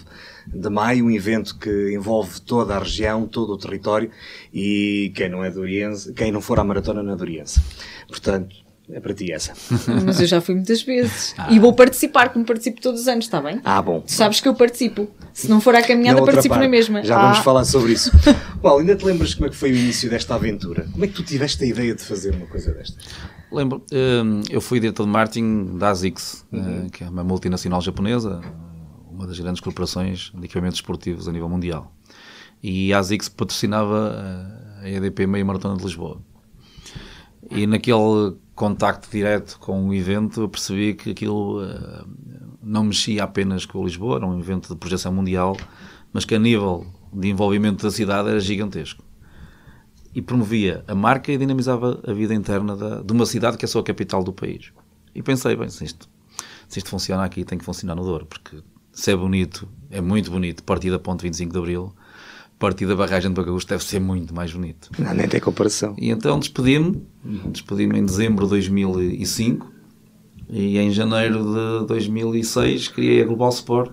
de maio. Um evento que envolve toda a região, todo o território. E quem não é doriense, quem não for à Maratona não é doriense. Portanto, é para ti essa. Mas eu já fui muitas vezes. Ah. E vou participar, como participo todos os anos, está bem? Ah, bom. Tu sabes que eu participo. Se não for à caminhada, participo parte. na mesma. Já ah. vamos falar sobre isso. Paulo, ainda te lembras como é que foi o início desta aventura? Como é que tu tiveste a ideia de fazer uma coisa destas? Lembro, hum, eu fui diretor de marketing da ASICS, uhum. Eh, que é uma multinacional japonesa, uma das grandes corporações de equipamentos esportivos a nível mundial. E a ASICS patrocinava eh, a EDP Meia Maratona de Lisboa. E naquele contacto direto com o evento, percebi que aquilo uh, não mexia apenas com Lisboa, era um evento de projeção mundial, mas que a nível de envolvimento da cidade era gigantesco. E promovia a marca e dinamizava a vida interna da, de uma cidade que é só a capital do país. E pensei, bem, se isto, se isto funciona aqui, tem que funcionar no Douro, porque se é bonito, é muito bonito, partir da ponte 25 de Abril, partir da barragem de Bagaús deve ser muito mais bonito. Não, nem tem comparação. E então despedi-me, despedi-me em dezembro de 2005 e em janeiro de 2006 criei a Global Sport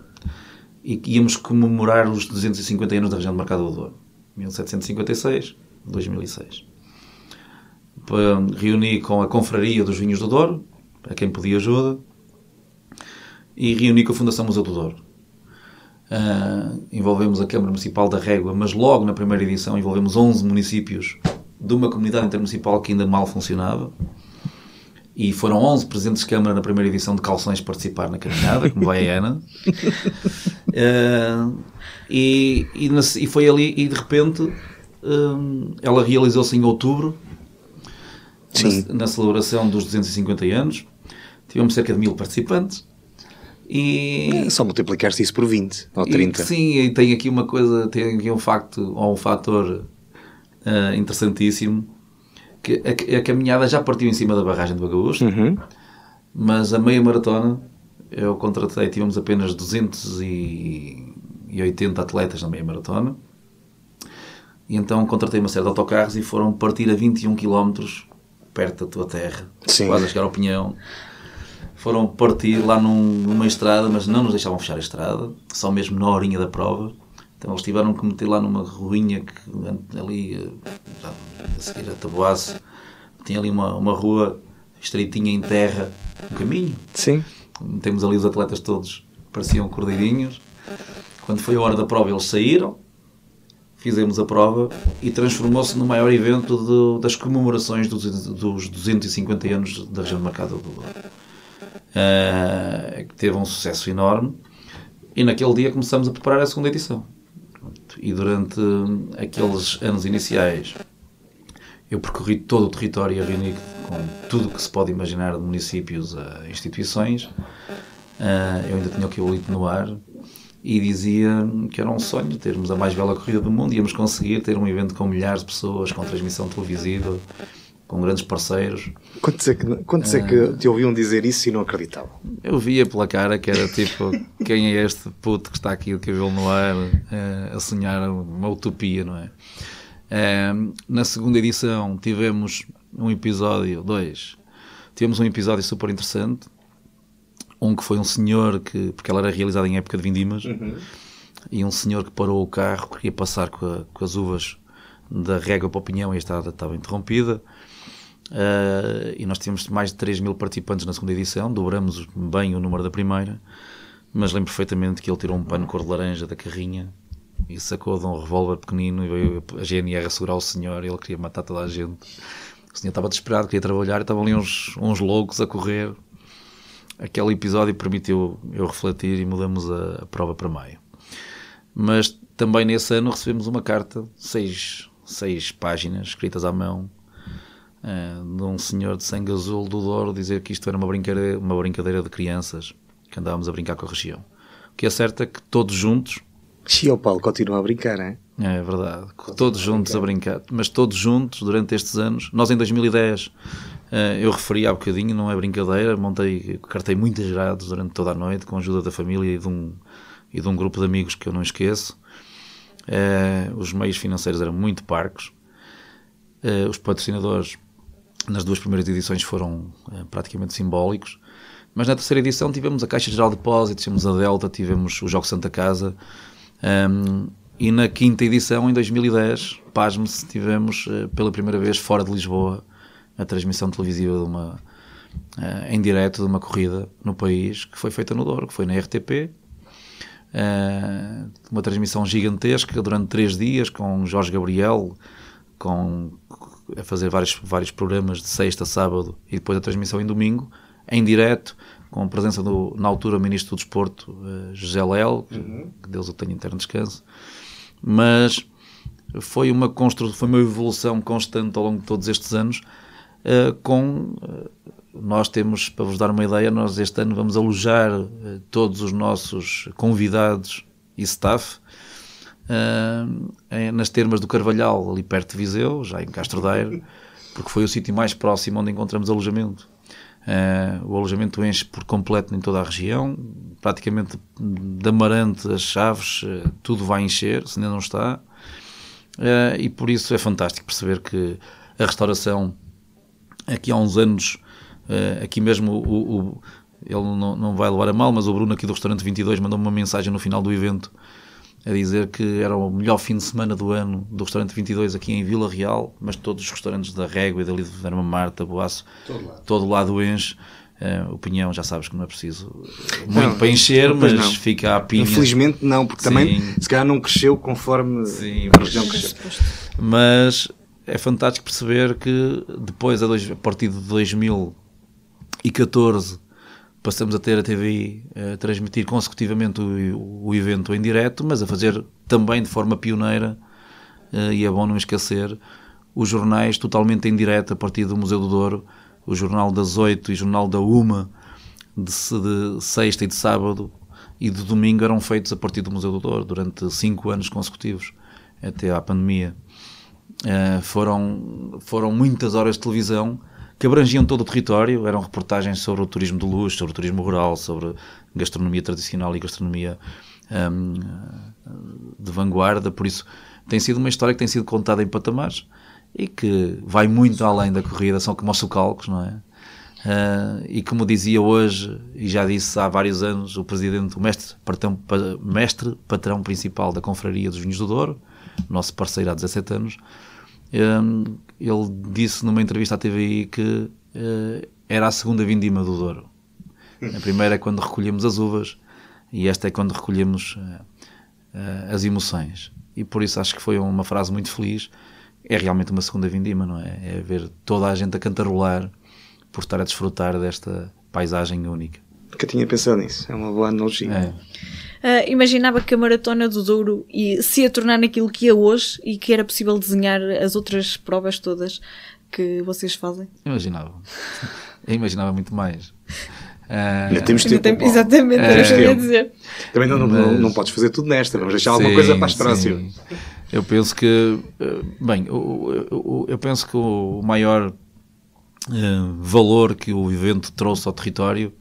e íamos comemorar os 250 anos da região do Mercado do Douro. 1756, 2006. Reuni com a Confraria dos Vinhos do Douro, a quem pedia ajuda, e reuni com a Fundação Museu do Douro. Uh, envolvemos a Câmara Municipal da Régua, mas logo na primeira edição envolvemos 11 municípios de uma comunidade intermunicipal que ainda mal funcionava. E foram 11 presidentes de Câmara na primeira edição de Calções participar na caminhada, como vai a Ana. Uh, e, e, e, foi ali, e de repente uh, ela realizou-se em outubro, na, na, celebração dos 250 anos. Tivemos cerca de mil participantes. E... É só multiplicar-se isso por 20 ou 30. E, sim, e tem aqui uma coisa, tem aqui um facto ou um fator uh, interessantíssimo que a, a, caminhada já partiu em cima da barragem de Bagaús, uhum. mas a meia maratona eu contratei, tivemos apenas 280 atletas na meia maratona e então contratei uma série de autocarros e foram partir a 21 km perto da tua terra, Sim. quase a chegar ao Pinhão foram partir lá num, numa estrada, mas não nos deixavam fechar a estrada, só mesmo na horinha da prova. Então eles tiveram que meter lá numa ruinha que ali, eh, a seguir a Taboaço, tinha ali uma, uma rua estreitinha em terra, um caminho. Sim. Temos ali os atletas todos, pareciam cordeirinhos. Quando foi a hora da prova, eles saíram, fizemos a prova e transformou-se no maior evento de, das comemorações dos, dos 250 anos da região de Mercado do uh, que teve um sucesso enorme. E naquele dia começamos a preparar a segunda edição. E durante aqueles anos iniciais, eu percorri todo o território a reunir com tudo o que se pode imaginar de municípios a instituições. Uh, eu ainda tinha o Quiolito no ar e dizia que era um sonho termos a mais bela corrida do mundo. Íamos conseguir ter um evento com milhares de pessoas, com transmissão televisiva, com grandes parceiros. Quantos é que, quantos é que te ouviam dizer isso e não acreditavam? Eu via pela cara que era tipo, quem é este puto que está aqui de cabelo no ar eh, a sonhar uma utopia, não é? Eh, na segunda edição tivemos um episódio, dois, tivemos um episódio super interessante, um que foi um senhor que, porque ela era realizada em época de vindimas, uhum. e um senhor que parou o carro, queria passar com, a, com as uvas da régua para o pinhão e a estrada estava interrompida Uh, e nós tínhamos mais de 3 mil participantes na segunda edição, dobramos bem o número da primeira, mas lembro perfeitamente que ele tirou um pano cor de laranja da carrinha e sacou de um revólver pequenino e veio a GNR assegurar o senhor. Ele queria matar toda a gente. O senhor estava desesperado, queria trabalhar e estavam ali uns, uns loucos a correr. Aquele episódio permitiu eu refletir e mudamos a, a prova para maio. Mas também nesse ano recebemos uma carta, seis, seis páginas escritas à mão, de um senhor de sangue azul do Douro dizer que isto era uma brincadeira, uma brincadeira de crianças, que andávamos a brincar com a região. O que é certo é que todos juntos. Sim, o Paulo continua a brincar, é? É verdade. Continua todos juntos a brincar. a brincar. Mas todos juntos, durante estes anos. Nós em 2010, eh, eu referi há bocadinho, não é brincadeira, montei, cartei muitas grades durante toda a noite, com a ajuda da família e de um, e de um grupo de amigos que eu não esqueço. Eh, os meios financeiros eram muito parcos. os patrocinadores nas duas primeiras edições foram é, praticamente simbólicos. Mas na terceira edição tivemos a Caixa Geral de Depósitos, tivemos a Delta, tivemos o Jogo Santa Casa. Um, ehm, e na quinta edição, em 2010, pasme-se, tivemos uh, pela primeira vez fora de Lisboa a transmissão televisiva de uma, uh, em direto de uma corrida no país que foi feita no Douro, que foi na RTP. Uh, uma transmissão gigantesca durante três dias com Jorge Gabriel, com a fazer vários, vários programas de sexta, sábado e depois a transmissão em domingo, em direto, com a presença do, na altura, o Ministro do Desporto, uh, José que, uhum. que Deus o tenha interno descanso, mas foi uma, constru foi uma evolução constante ao longo de todos estes anos, uh, com. Uh, nós temos, para vos dar uma ideia, nós este ano vamos alojar todos os nossos convidados e staff nas termas do Carvalhal, ali perto de Viseu, já em Castro Daire, porque foi o sítio mais próximo onde encontramos alojamento. Uh, o alojamento enche por completo em toda a região, praticamente da Marante, as Chaves, uh, tudo vai encher, se ainda não está. Uh, e por isso é fantástico perceber que a restauração, aqui há uns anos, aqui mesmo o, o ele não, não vai levar a mal, mas o Bruno aqui do Restaurante 22 mandou-me uma mensagem no final do evento a dizer que era o melhor fim de semana do ano do restaurante 22 aqui em Vila Real, mas todos os restaurantes da Régua e dali de Verma Marta, Boaço, todo lado, todo lado enche. Uh, o Pinhão já sabes que não é preciso muito não, para encher, mas não. fica a pinha. Infelizmente não, porque Sim. também se calhar não cresceu conforme Sim, a região cresceu. Mas é fantástico perceber que depois, a, dois, a partir de 2014, passamos a ter a TVI a transmitir consecutivamente o, o evento em direto, mas a fazer também de forma pioneira, eh, e é bom não esquecer, os jornais totalmente em direto a partir do Museu do Douro, o Jornal das Oito e o Jornal da Uma, de, de sexta e de sábado, e de domingo eram feitos a partir do Museu do Douro, durante cinco anos consecutivos, até à pandemia. Uh, foram, foram muitas horas de televisão que abrangiam todo o território, eram reportagens sobre o turismo de luxo, sobre o turismo rural, sobre gastronomia tradicional e gastronomia um, de vanguarda, por isso tem sido uma história que tem sido contada em patamares e que vai muito além da corrida, são como os socalcos, não é? Uh, e como dizia hoje, e já disse há vários anos, o presidente, o mestre patrão, mestre patrão principal da Confraria dos Vinhos do Douro, nosso parceiro há 17 anos, um, ele disse numa entrevista à TVI que uh, era a segunda vindima do Douro. A primeira é quando recolhemos as uvas e esta é quando recolhemos uh, uh, as emoções. E por isso acho que foi uma frase muito feliz. É realmente uma segunda vindima, não é? É ver toda a gente a cantarolar por estar a desfrutar desta paisagem única. Nunca tinha pensado nisso. É uma boa analogia. É uh, imaginava que a Maratona do Douro se ia tornar naquilo que é hoje e que era possível desenhar as outras provas todas que vocês fazem? Imaginava. Eu imaginava muito mais. Uh, Ainda temos tempo. Tempo, exatamente, era o que eu ia dizer. Também não, mas, não, não, podes fazer tudo nesta, vamos deixar sim, alguma coisa para as próximas. Eu penso que, eh, bem, eu, eu, eu penso que o maior uh, valor que o evento trouxe ao território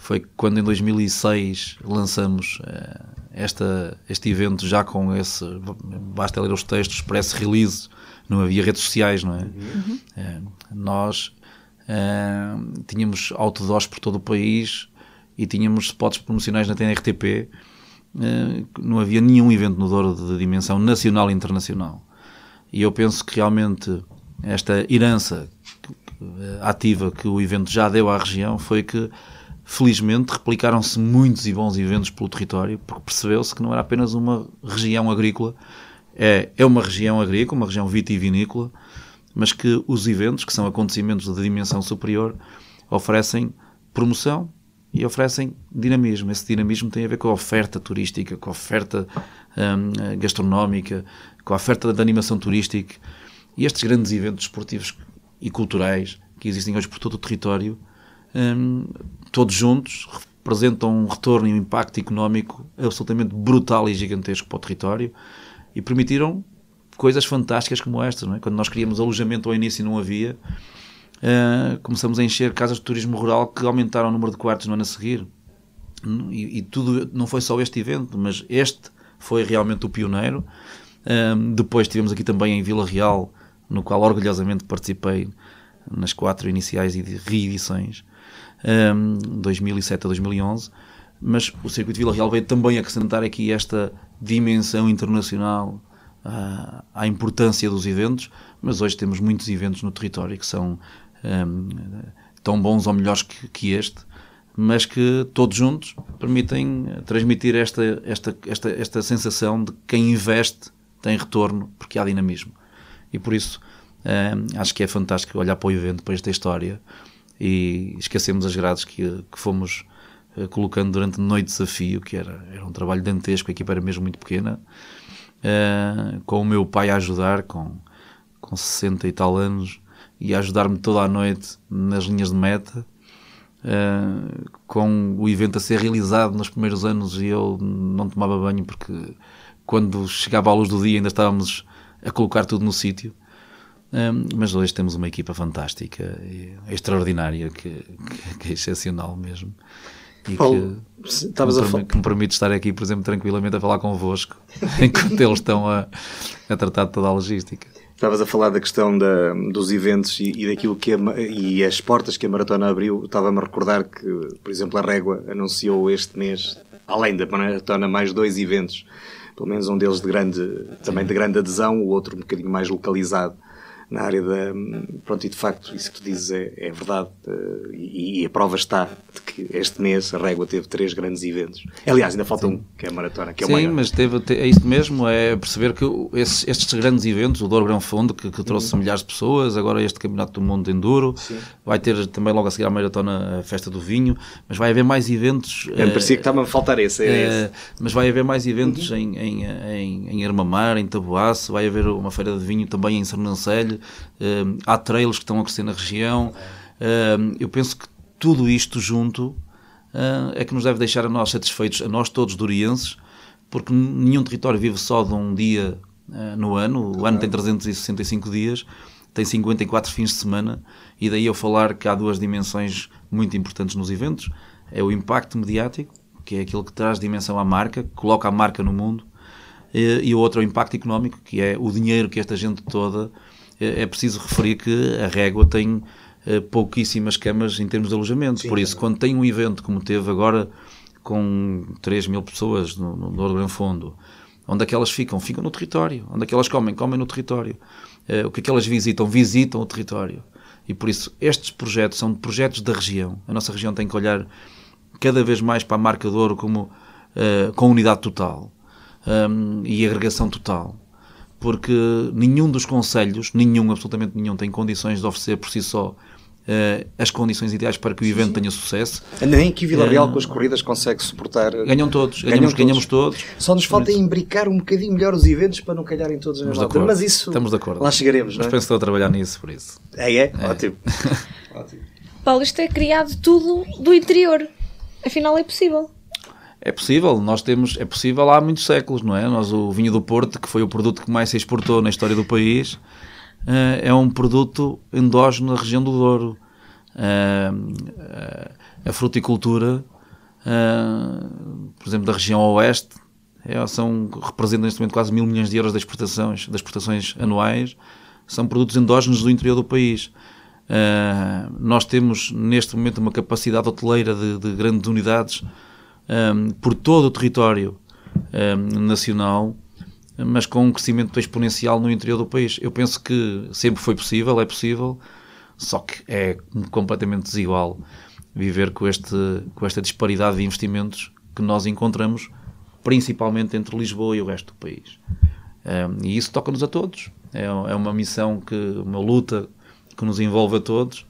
foi quando em 2006 lançamos uh, esta, este evento já com esse, basta ler os textos, press release, não havia redes sociais, não é? Uhum. Uh, nós uh, tínhamos outdoors por todo o país e tínhamos spots promocionais na TNRTP, não havia nenhum evento no Douro de dimensão nacional e internacional. E eu penso que realmente esta herança ativa que o evento já deu à região foi que Felizmente replicaram-se muitos e bons eventos pelo território, porque percebeu-se que não era apenas uma região agrícola, é, é uma região agrícola, uma região vitivinícola, mas que os eventos, que são acontecimentos de dimensão superior, oferecem promoção e oferecem dinamismo. Esse dinamismo tem a ver com a oferta turística, com a oferta hum, gastronómica, com a oferta da animação turística. E estes grandes eventos esportivos e culturais que existem hoje por todo o território um, todos juntos, representam um retorno e um impacto económico absolutamente brutal e gigantesco para o território e permitiram coisas fantásticas como estas. É? Quando nós queríamos alojamento ao início não havia, uh, começamos a encher casas de turismo rural que aumentaram o número de quartos no ano a seguir. E, e tudo, não foi só este evento, mas este foi realmente o pioneiro. Um, depois tivemos aqui também em Vila Real, no qual orgulhosamente participei nas quatro iniciais reedições um, 2007 a 2011, mas o circuito Vila Real veio também acrescentar aqui esta dimensão internacional uh, à importância dos eventos, mas hoje temos muitos eventos no território que são um, tão bons ou melhores que, que, este, mas que todos juntos permitem transmitir esta, esta, esta, esta sensação de que quem investe tem retorno porque há dinamismo. E por isso um, acho que é fantástico olhar para o evento, para esta história e esquecemos as grades que, que fomos uh, colocando durante noite de desafio, que era, era um trabalho dantesco, a equipa era mesmo muito pequena, uh, com o meu pai a ajudar, com, com 60 e tal anos, e a ajudar-me toda a noite nas linhas de meta. Uh, com o evento a ser realizado nos primeiros anos e eu não tomava banho porque quando chegava à luz do dia ainda estávamos a colocar tudo no sítio. Um, mas hoje temos uma equipa fantástica, extraordinária, que, que, que é excepcional mesmo. E Paulo, que, estavas a falar... que me permite estar aqui, por exemplo, tranquilamente a falar convosco, enquanto eles estão a, a tratar de toda a logística. Estavas a falar da questão da, dos eventos e, e daquilo que a, e as portas que a maratona abriu. Estava-me a recordar que, por exemplo, a Régua anunciou este mês, além da maratona, mais dois eventos. Pelo menos um deles de grande, também de grande adesão, o outro um bocadinho mais localizado na área da. Pronto, e de facto, isso que tu dizes é, é verdade. Uh, e, e, a prova está de que este mês a Régua teve três grandes eventos. Aliás, ainda falta Sim. um, que é a maratona, que é Sim, o maior. mas teve, é isso mesmo, é perceber que esses, estes grandes eventos, o Douro Grão Fundo, que, que trouxe uhum. milhares de pessoas, agora este Campeonato do Mundo de Enduro, Sim. vai ter também logo a seguir a maratona a Festa do Vinho, mas vai haver mais eventos. É, uh, parecia que estava a faltar esse. É uh, esse. Mas vai haver mais eventos uhum. em, em, em, em Armamar, em Taboaço, vai haver uma feira de vinho também em Sernancelho há trailers que estão a crescer na região. eu penso que tudo isto junto ah, é que nos deve deixar a nós satisfeitos, a nós todos durienses, porque nenhum território vive só de um dia ah, no ano. O ano tem 365 dias, tem 54 fins de semana, e daí eu falar que há duas dimensões muito importantes nos eventos: é o impacto mediático, que é aquilo que traz dimensão à marca, coloca a marca no mundo, e o outro é o impacto económico, que é o dinheiro que esta gente toda é, é preciso referir que a régua tem eh, pouquíssimas camas em termos de alojamento. Sim, Por isso, é quando tem um evento como teve agora com 3 mil pessoas no, no, no Grande Fundo, onde é que elas ficam? Ficam no território. Onde é que elas comem? Comem no território. Uh, o que é que elas visitam? Visitam o território. E por isso, estes projetos são projetos da região. A nossa região tem que olhar cada vez mais para a marca de ouro como, uh, com unidade total um, e agregação total porque nenhum dos conselhos, nenhum, absolutamente nenhum, tem condições de oferecer por si só Uh, as condições ideais para que o evento tenha sucesso. Nem que Vila Real uh, com as corridas consegue suportar. Ganham todos, ganhamos, ganhamos todos. Só nos falta imbricar um bocadinho melhor os eventos para não calharem todos na altura. Mas isso. Estamos de acordo. Lá chegaremos, Mas não é? penso que estou a trabalhar nisso, por isso. É, é? é. Ótimo. Ótimo. Paulo, isto é criado tudo do interior. Afinal, é possível. É possível, nós temos, é possível há muitos séculos, não é? Nós, o vinho do Porto, que foi o produto que mais se exportou na história do país, uh, é um produto endógeno na região do Douro. Uh, uh, a fruticultura, por exemplo, da região oeste, é, são, representa neste momento quase mil milhões de euros de exportações, exportações anuais, são produtos endógenos do interior do país. nós temos neste momento uma capacidade hoteleira de, de grandes unidades um, por todo o território um, nacional, mas com um crescimento exponencial no interior do país. Eu penso que sempre foi possível, é possível, só que é completamente desigual viver com, este, com esta disparidade de investimentos que nós encontramos, principalmente entre Lisboa e o resto do país. Um, e isso toca-nos a todos. É, é, uma missão, que uma luta que nos envolve a todos.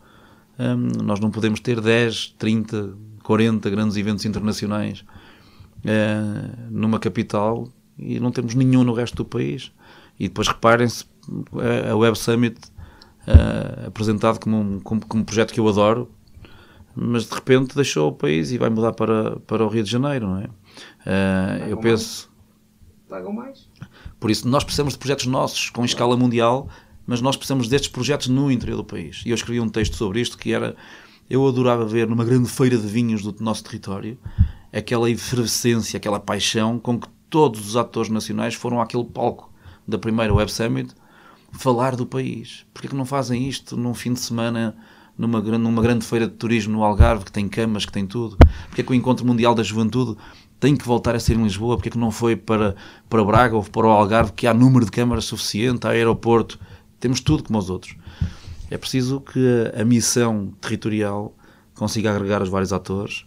Um, nós não podemos ter 10, 30, 40 grandes eventos internacionais uh, numa capital e não temos nenhum no resto do país. E depois reparem-se, a Web Summit uh, apresentado como um, como, como um projeto que eu adoro, mas de repente deixou o país e vai mudar para, para o Rio de Janeiro, não é? Uh, eu penso. Pagam mais. Por isso, nós precisamos de projetos nossos com escala mundial, mas nós precisamos destes projetos no interior do país. E eu escrevi um texto sobre isto que era eu adorava ver numa grande feira de vinhos do nosso território aquela efervescência, aquela paixão com que todos os atores nacionais foram àquele palco da primeira Web Summit falar do país. Porquê que não fazem isto num fim de semana numa, numa grande feira de turismo no Algarve, que tem camas, que tem tudo? Porquê que o Encontro Mundial da Juventude tem que voltar a ser em Lisboa? Porquê que não foi para, para Braga ou para o Algarve, que há número de câmaras suficiente, há aeroporto, temos tudo como os outros. É preciso que a, missão territorial consiga agregar os vários atores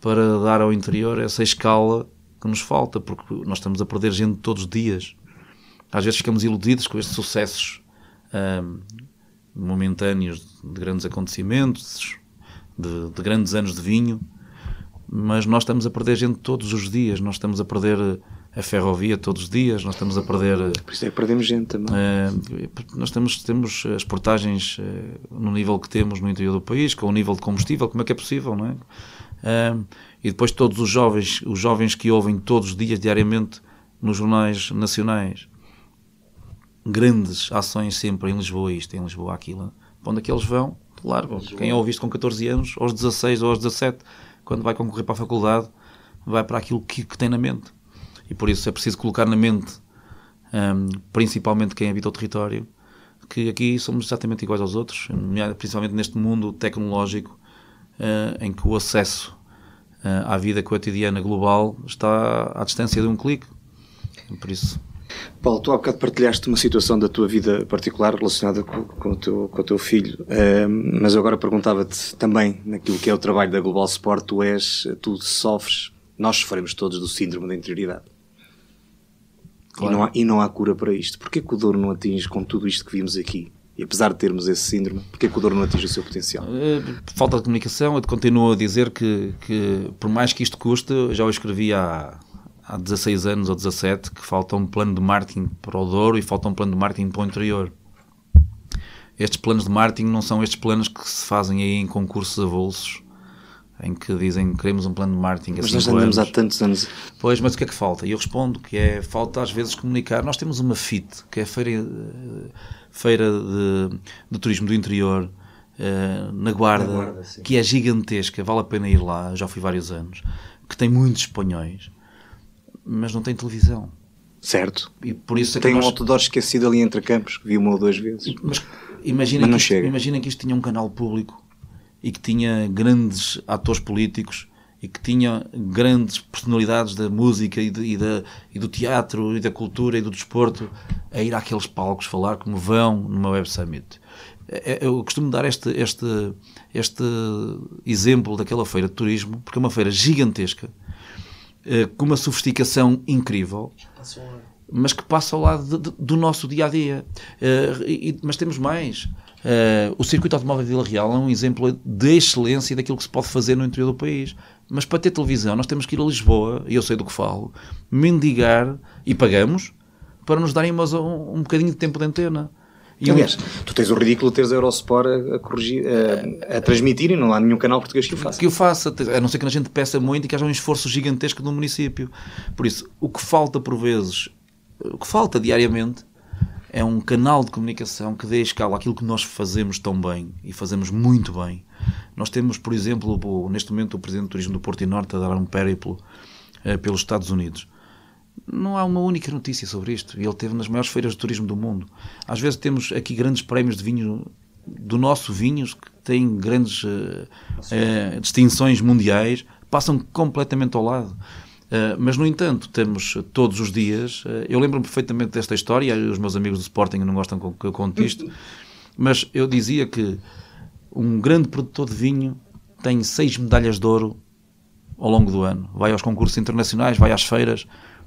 para dar ao interior essa escala que nos falta, porque nós estamos a perder gente todos os dias. Às vezes ficamos iludidos com estes sucessos um, momentâneos de grandes acontecimentos, de, de, grandes anos de vinho, mas nós estamos a perder gente todos os dias, nós estamos a perder a ferrovia todos os dias, nós estamos a perder. Por isso é que perdemos gente também. Uh, nós temos, temos as portagens uh, no nível que temos no interior do país, com o nível de combustível, como é que é possível, não é? Uh, e depois todos os jovens, os jovens que ouvem todos os dias, diariamente, nos jornais nacionais, grandes ações sempre em Lisboa, isto, em Lisboa, aquilo. Para onde é que eles vão? Claro, quem ouve isto com 14 anos, aos 16 ou aos 17, quando vai concorrer para a faculdade, vai para aquilo que, que tem na mente. E por isso é preciso colocar na mente, um, principalmente quem habita o território, que aqui somos exatamente iguais aos outros, principalmente neste mundo tecnológico uh, em que o acesso uh, à vida cotidiana global está à distância de um clique. Por isso. Paulo, tu há bocado partilhaste uma situação da tua vida particular relacionada com, com, o, teu, com o teu filho, uh, mas agora perguntava-te também naquilo que é o trabalho da Global Sport, tu és, tu sofres, nós sofremos todos do síndrome da interioridade. Claro. E, não há, e não há cura para isto. Porquê que o Douro não atinge com tudo isto que vimos aqui? E apesar de termos esse síndrome, porquê que o Douro não atinge o seu potencial? Eh, falta de comunicação. Eu continuo a dizer que, que por mais que isto custe, já o escrevi há, há 16 anos ou 17, que falta um plano de marketing para o Douro e falta um plano de marketing para o interior. Estes planos de marketing não são estes planos que se fazem aí em concursos avulsos em que dizem que queremos um plano de marketing. Mas nós andamos anos. há tantos anos. Pois, mas o que é que falta? E eu respondo que é falta às vezes comunicar. Nós temos uma FIT, que é a Feira, eh, feira de, de Turismo do Interior, uh, na Guarda, na Guarda que é gigantesca, vale a pena ir lá, já fui vários anos, que tem muitos espanhóis, mas não tem televisão. Certo. E por isso é tem nós... um outdoor esquecido ali entre campos, que vi uma ou duas vezes. Mas imaginem que, isto, que isto tinha um canal público e que tinha grandes atores políticos e que tinha grandes personalidades da música e, de, e, da, e do teatro e da cultura e do desporto a ir àqueles palcos falar como vão numa Web Summit. É, é, eu costumo dar este, este, este exemplo daquela feira de turismo, porque é uma feira gigantesca, eh, com uma sofisticação incrível, mas que passa ao lado de, de, do nosso dia a dia. Eh, mas temos mais. Uh, o circuito automóvel de Vila Real é um exemplo de excelência daquilo que se pode fazer no interior do país. Mas para ter televisão, nós temos que ir a Lisboa, e eu sei do que falo, mendigar, e pagamos, para nos darem mais um, um bocadinho de tempo de antena. E Aliás, um... tu tens o ridículo de teres a Eurosport a, a corrigir, a, a, transmitir e não há nenhum canal português que o faça. Que o faça, a não ser que a gente peça muito e que haja um esforço gigantesco no município. Por isso, o que falta por vezes, o que falta diariamente, é um canal de comunicação que dê escala àquilo que nós fazemos tão bem e fazemos muito bem. Nós temos, por exemplo, neste momento o Presidente do Turismo do Porto e Norte a dar um périplo eh, pelos Estados Unidos. Não há uma única notícia sobre isto. Ele teve nas maiores feiras de turismo do mundo. Às vezes temos aqui grandes prémios de vinho do nosso vinhos que têm grandes eh, eh, distinções mundiais, passam completamente ao lado. Uh, mas, no entanto, temos todos os dias. Uh, eu lembro-me perfeitamente desta história, os meus amigos do Sporting não gostam que eu conte isto, mas eu dizia que um grande produtor de vinho tem seis medalhas de ouro ao longo do ano. Vai aos concursos internacionais, vai às feiras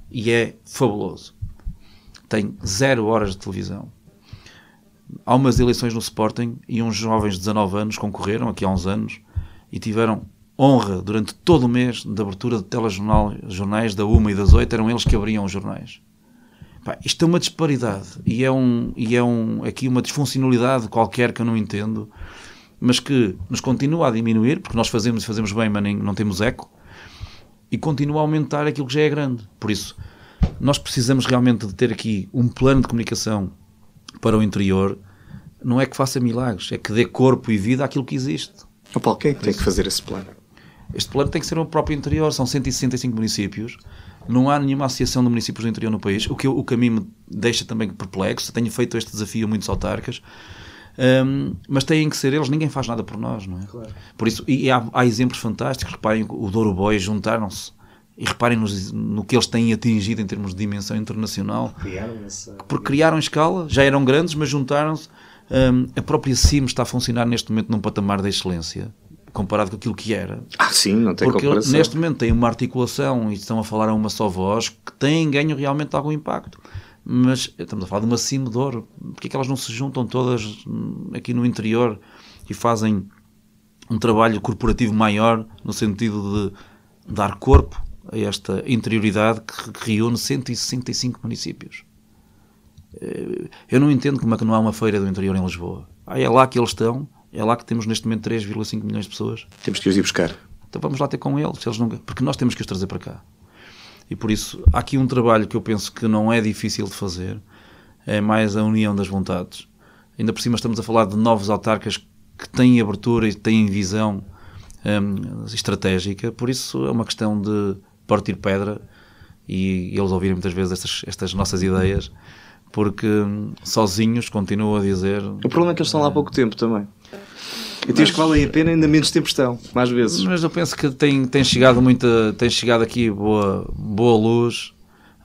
e é fabuloso. Tem zero horas de televisão. Há umas eleições no Sporting e uns jovens de 19 anos concorreram aqui há uns anos e tiveram honra durante todo o mês de abertura de telejornais da uma e das oito, eram eles que abriam os jornais. Pá, isto é uma disparidade e é, um, e é um, aqui uma disfuncionalidade qualquer que eu não entendo, mas que nos continua a diminuir, porque nós fazemos e fazemos bem, mas nem, não temos eco, e continua a aumentar aquilo que já é grande. Por isso, nós precisamos realmente de ter aqui um plano de comunicação para o interior, não é que faça milagres, é que dê corpo e vida àquilo que existe. O Paulo, quem é que tem que fazer esse plano? Este plano tem que ser o próprio interior, são 165 municípios, não há nenhuma associação de municípios do interior no país, o que, o que a mim me deixa também perplexo. Tenho feito este desafio a muitos autarcas, um, mas têm que ser eles, ninguém faz nada por nós, não é? Claro. Por isso, e há, há, exemplos fantásticos, reparem, o Douro Boy juntaram-se e reparem nos, no que eles têm atingido em termos de dimensão internacional. Criaram essa... Porque criaram escala, já eram grandes, mas juntaram-se. Um, a própria CIM está a funcionar neste momento num patamar de excelência comparado com aquilo que era. Ah, sim, não tem Porque comparação. neste momento tem uma articulação e estão a falar a uma só voz que tem ganho realmente algum impacto. Mas estamos a falar de uma cima de ouro. Porquê é que elas não se juntam todas aqui no interior e fazem um trabalho corporativo maior no sentido de dar corpo a esta interioridade que, que reúne 165 municípios. Eh, eu não entendo como é que não há uma feira do interior em Lisboa. Ah, é lá que eles estão, é lá que temos neste momento 3,5 milhões de pessoas. Temos que os ir buscar. Então vamos lá ter com eles, eles nunca, porque nós temos que os trazer para cá. E por isso, há aqui um trabalho que eu penso que não é difícil de fazer, é mais a união das vontades. Ainda por cima estamos a falar de novos autarcas que têm abertura e têm visão hum, estratégica, por isso é uma questão de partir pedra e eles ouvirem muitas vezes estas, estas nossas ideias, porque sozinhos continuo a dizer. O problema é que eles estão lá há pouco tempo também. E tens que valem a pena, ainda menos tempo estão, mais vezes. Mas eu penso que tem, tem, chegado, muita, tem chegado aqui boa, boa luz.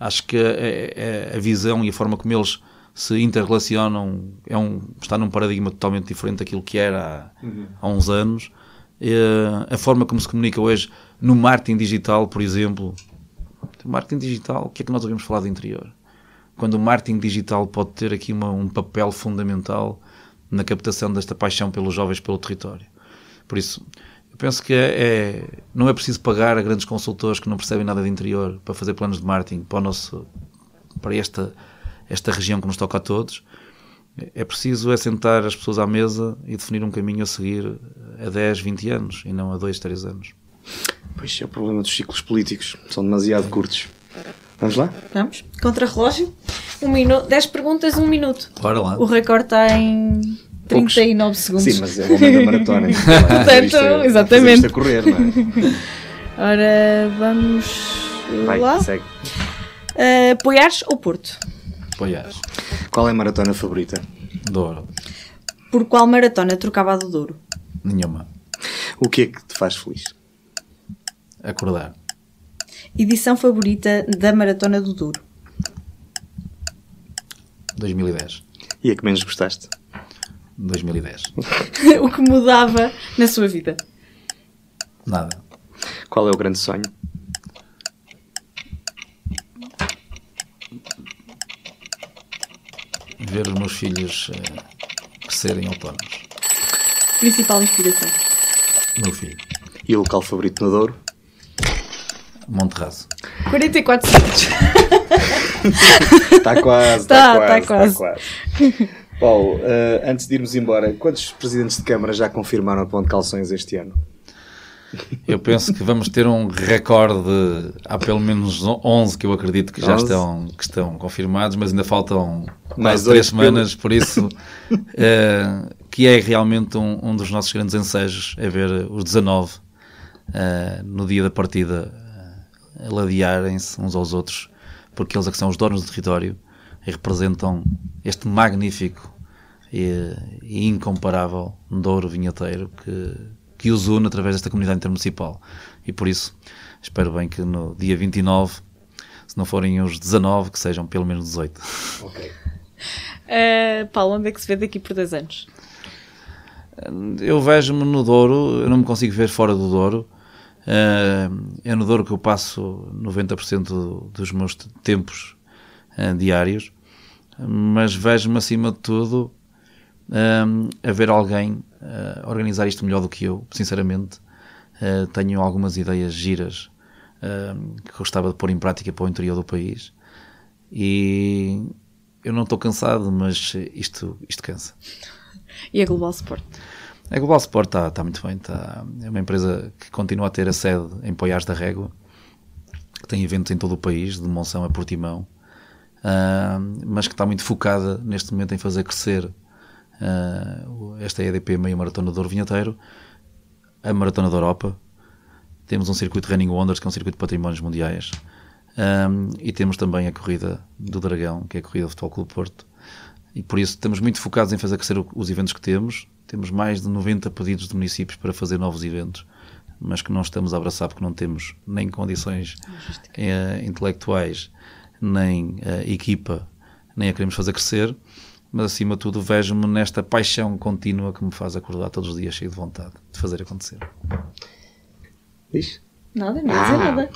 Acho que a, a, a visão e a forma como eles se interrelacionam é um, está num paradigma totalmente diferente daquilo que era há, uhum. há uns anos. E, a forma como se comunica hoje no marketing digital, por exemplo. Marketing digital, o que é que nós ouvimos falar do interior? Quando o marketing digital pode ter aqui uma, um papel fundamental na captação desta paixão pelos jovens pelo território. Por isso, eu penso que é, é, não é preciso pagar a grandes consultores que não percebem nada de interior para fazer planos de marketing para, nosso, para esta, esta região que nos toca a todos. É preciso é sentar as pessoas à mesa e definir um caminho a seguir a 10, 20 anos e não a 2, 3 anos. Pois é o problema dos ciclos políticos, são demasiado curtos. Vamos lá? Vamos. Contra-relógio. Um minuto. 10 perguntas, um minuto. Bora lá. O recorde está em 39 Poucos. segundos. Sim, mas é o homem da maratona. Portanto, é, exatamente. a correr, não é? Ora, vamos Vai, lá. segue. Uh, Poiares ou Porto? Poiares. Qual é a maratona favorita? Douro. Por qual maratona trocava a do Douro? Nenhuma. O que é que te faz feliz? Acordar. Edição favorita da Maratona do Douro? 2010. E a que menos gostaste? 2010. o que mudava na sua vida? Nada. Qual é o grande sonho? Ver os meus filhos uh, crescerem autónomos. Principal inspiração? Meu filho. E o local favorito no Douro? Monterraso. 44 segundos. Está quase, está Tá, quase, tá está quase. Paulo, uh, antes de irmos embora, quantos presidentes de Câmara já confirmaram a ponte de calções este ano? Eu penso que vamos ter um recorde. Há pelo menos 11 que eu acredito que já 11? estão, que estão confirmados, mas ainda faltam mais três semanas, pelo... por isso uh, que é realmente um, um, dos nossos grandes ensejos é ver os 19 uh, no dia da partida ladearem-se uns aos outros, porque eles é que são os donos do território e representam este magnífico e, e incomparável Douro Vinheteiro que, que os une através desta comunidade intermunicipal. E por isso, espero bem que no dia 29, se não forem os 19, que sejam pelo menos 18. Ok. Uh, Paulo, onde é que se vê daqui por dois anos? Eu vejo-me no Douro, eu não me consigo ver fora do Douro. É no Douro que eu passo 90% dos meus tempos uh, diários mas vejo-me acima de tudo um, a ver alguém organizar isto melhor do que eu, sinceramente. Tenho algumas ideias giras que gostava de pôr em prática para o interior do país e eu não estou cansado, mas isto, isto cansa. E a Global Sport? A Global Sport está, está muito bem. Está, é uma empresa que continua a ter a sede em Poiares da Régua, que tem eventos em todo o país, de Monção a Portimão uh, mas que está muito focada neste momento em fazer crescer uh, esta EDP Meio Maratona do Vinheteiro, a Maratona da Europa, temos um circuito Running Wonders, que é um circuito de patrimónios mundiais, um, e temos também a corrida do Dragão, que é a corrida do Futebol Clube Porto, e por isso estamos muito focados em fazer crescer os eventos que temos. Temos mais de 90 pedidos de municípios para fazer novos eventos, mas que não estamos a abraçar porque não temos nem condições eh, intelectuais nem a equipa, nem a queremos fazer crescer, mas acima de tudo vejo-me nesta paixão contínua que me faz acordar todos os dias cheio de vontade de fazer acontecer. Diz? Nada, não ah. dizer nada.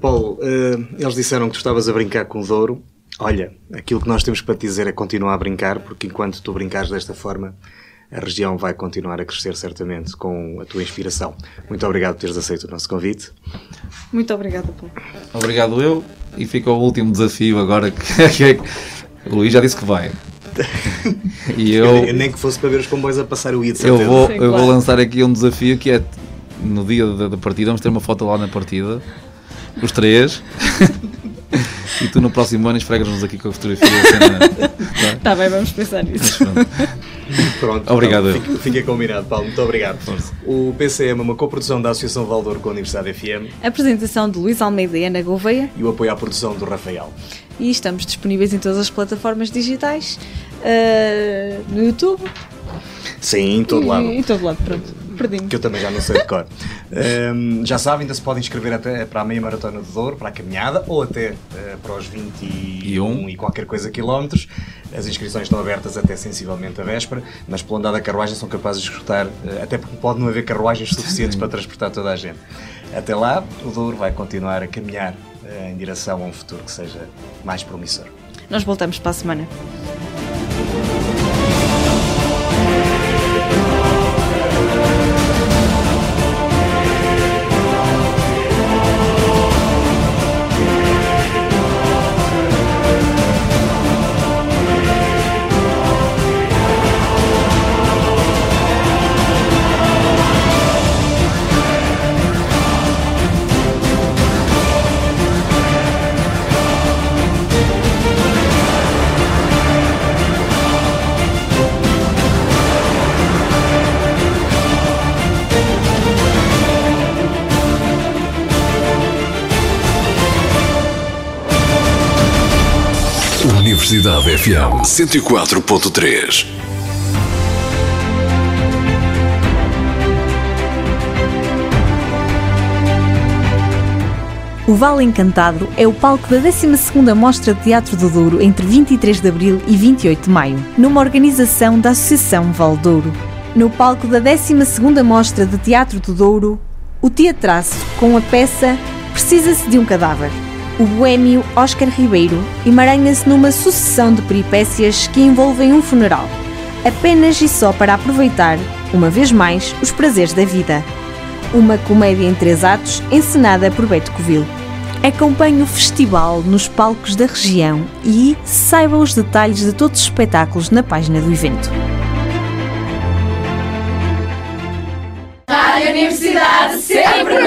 Paulo, uh, eles disseram que tu estavas a brincar com o Douro. Olha, aquilo que nós temos para te dizer é continuar a brincar, porque enquanto tu brincares desta forma, a região vai continuar a crescer certamente com a tua inspiração. Muito obrigado por teres aceito o nosso convite. Muito obrigada, Paulo. Obrigado eu. E fica o último desafio agora que, que o Luís já disse que vai. E eu, nem que fosse para ver os comboios a passar o I de eu vou, eu vou lançar aqui um desafio que é no dia da, da partida, vamos ter uma foto lá na partida, os três. e tu no próximo ano esfregas-nos aqui com a fotografia. Está tá bem, vamos pensar nisso. Pronto, obrigado. Então, fica, fica, combinado, Paulo. Muito obrigado. Força. O PCM é uma coprodução da Associação Valdor com a Universidade FM. apresentação de Luís Almeida e Ana Gouveia. E o apoio à produção do Rafael. E estamos disponíveis em todas as plataformas digitais, uh, no YouTube. Sim, em todo e, lado. Em todo lado, pronto perdi Que eu também já não sei de cor. um, já sabem, ainda se podem inscrever até para a meia maratona de Douro, para a caminhada, ou até uh, para os 21 e qualquer coisa quilómetros. As inscrições estão abertas até sensivelmente a véspera, mas pelo andar da carruagem são capazes de escutar, uh, até porque pode não haver carruagens suficientes para transportar toda a gente. Até lá, o Douro vai continuar a caminhar uh, em direção a um futuro que seja mais promissor. Nós voltamos para a semana. Universidade FM 104.3. O Vale Encantado é o palco da 12ª Mostra de Teatro do Douro entre 23 de abril e 28 de maio, numa organização da Associação Val Douro. No palco da 12ª Mostra de Teatro do Douro, o teatraço com a peça Precisa-se de um cadáver o boêmio Oscar Ribeiro emaranha-se numa sucessão de peripécias que envolvem um funeral, apenas e só para aproveitar, uma vez mais, os prazeres da vida. Uma comédia em três atos encenada por Beto Covil. Acompanhe o festival nos palcos da região e saiba os detalhes de todos os espetáculos na página do evento. Rádio Universidade sempre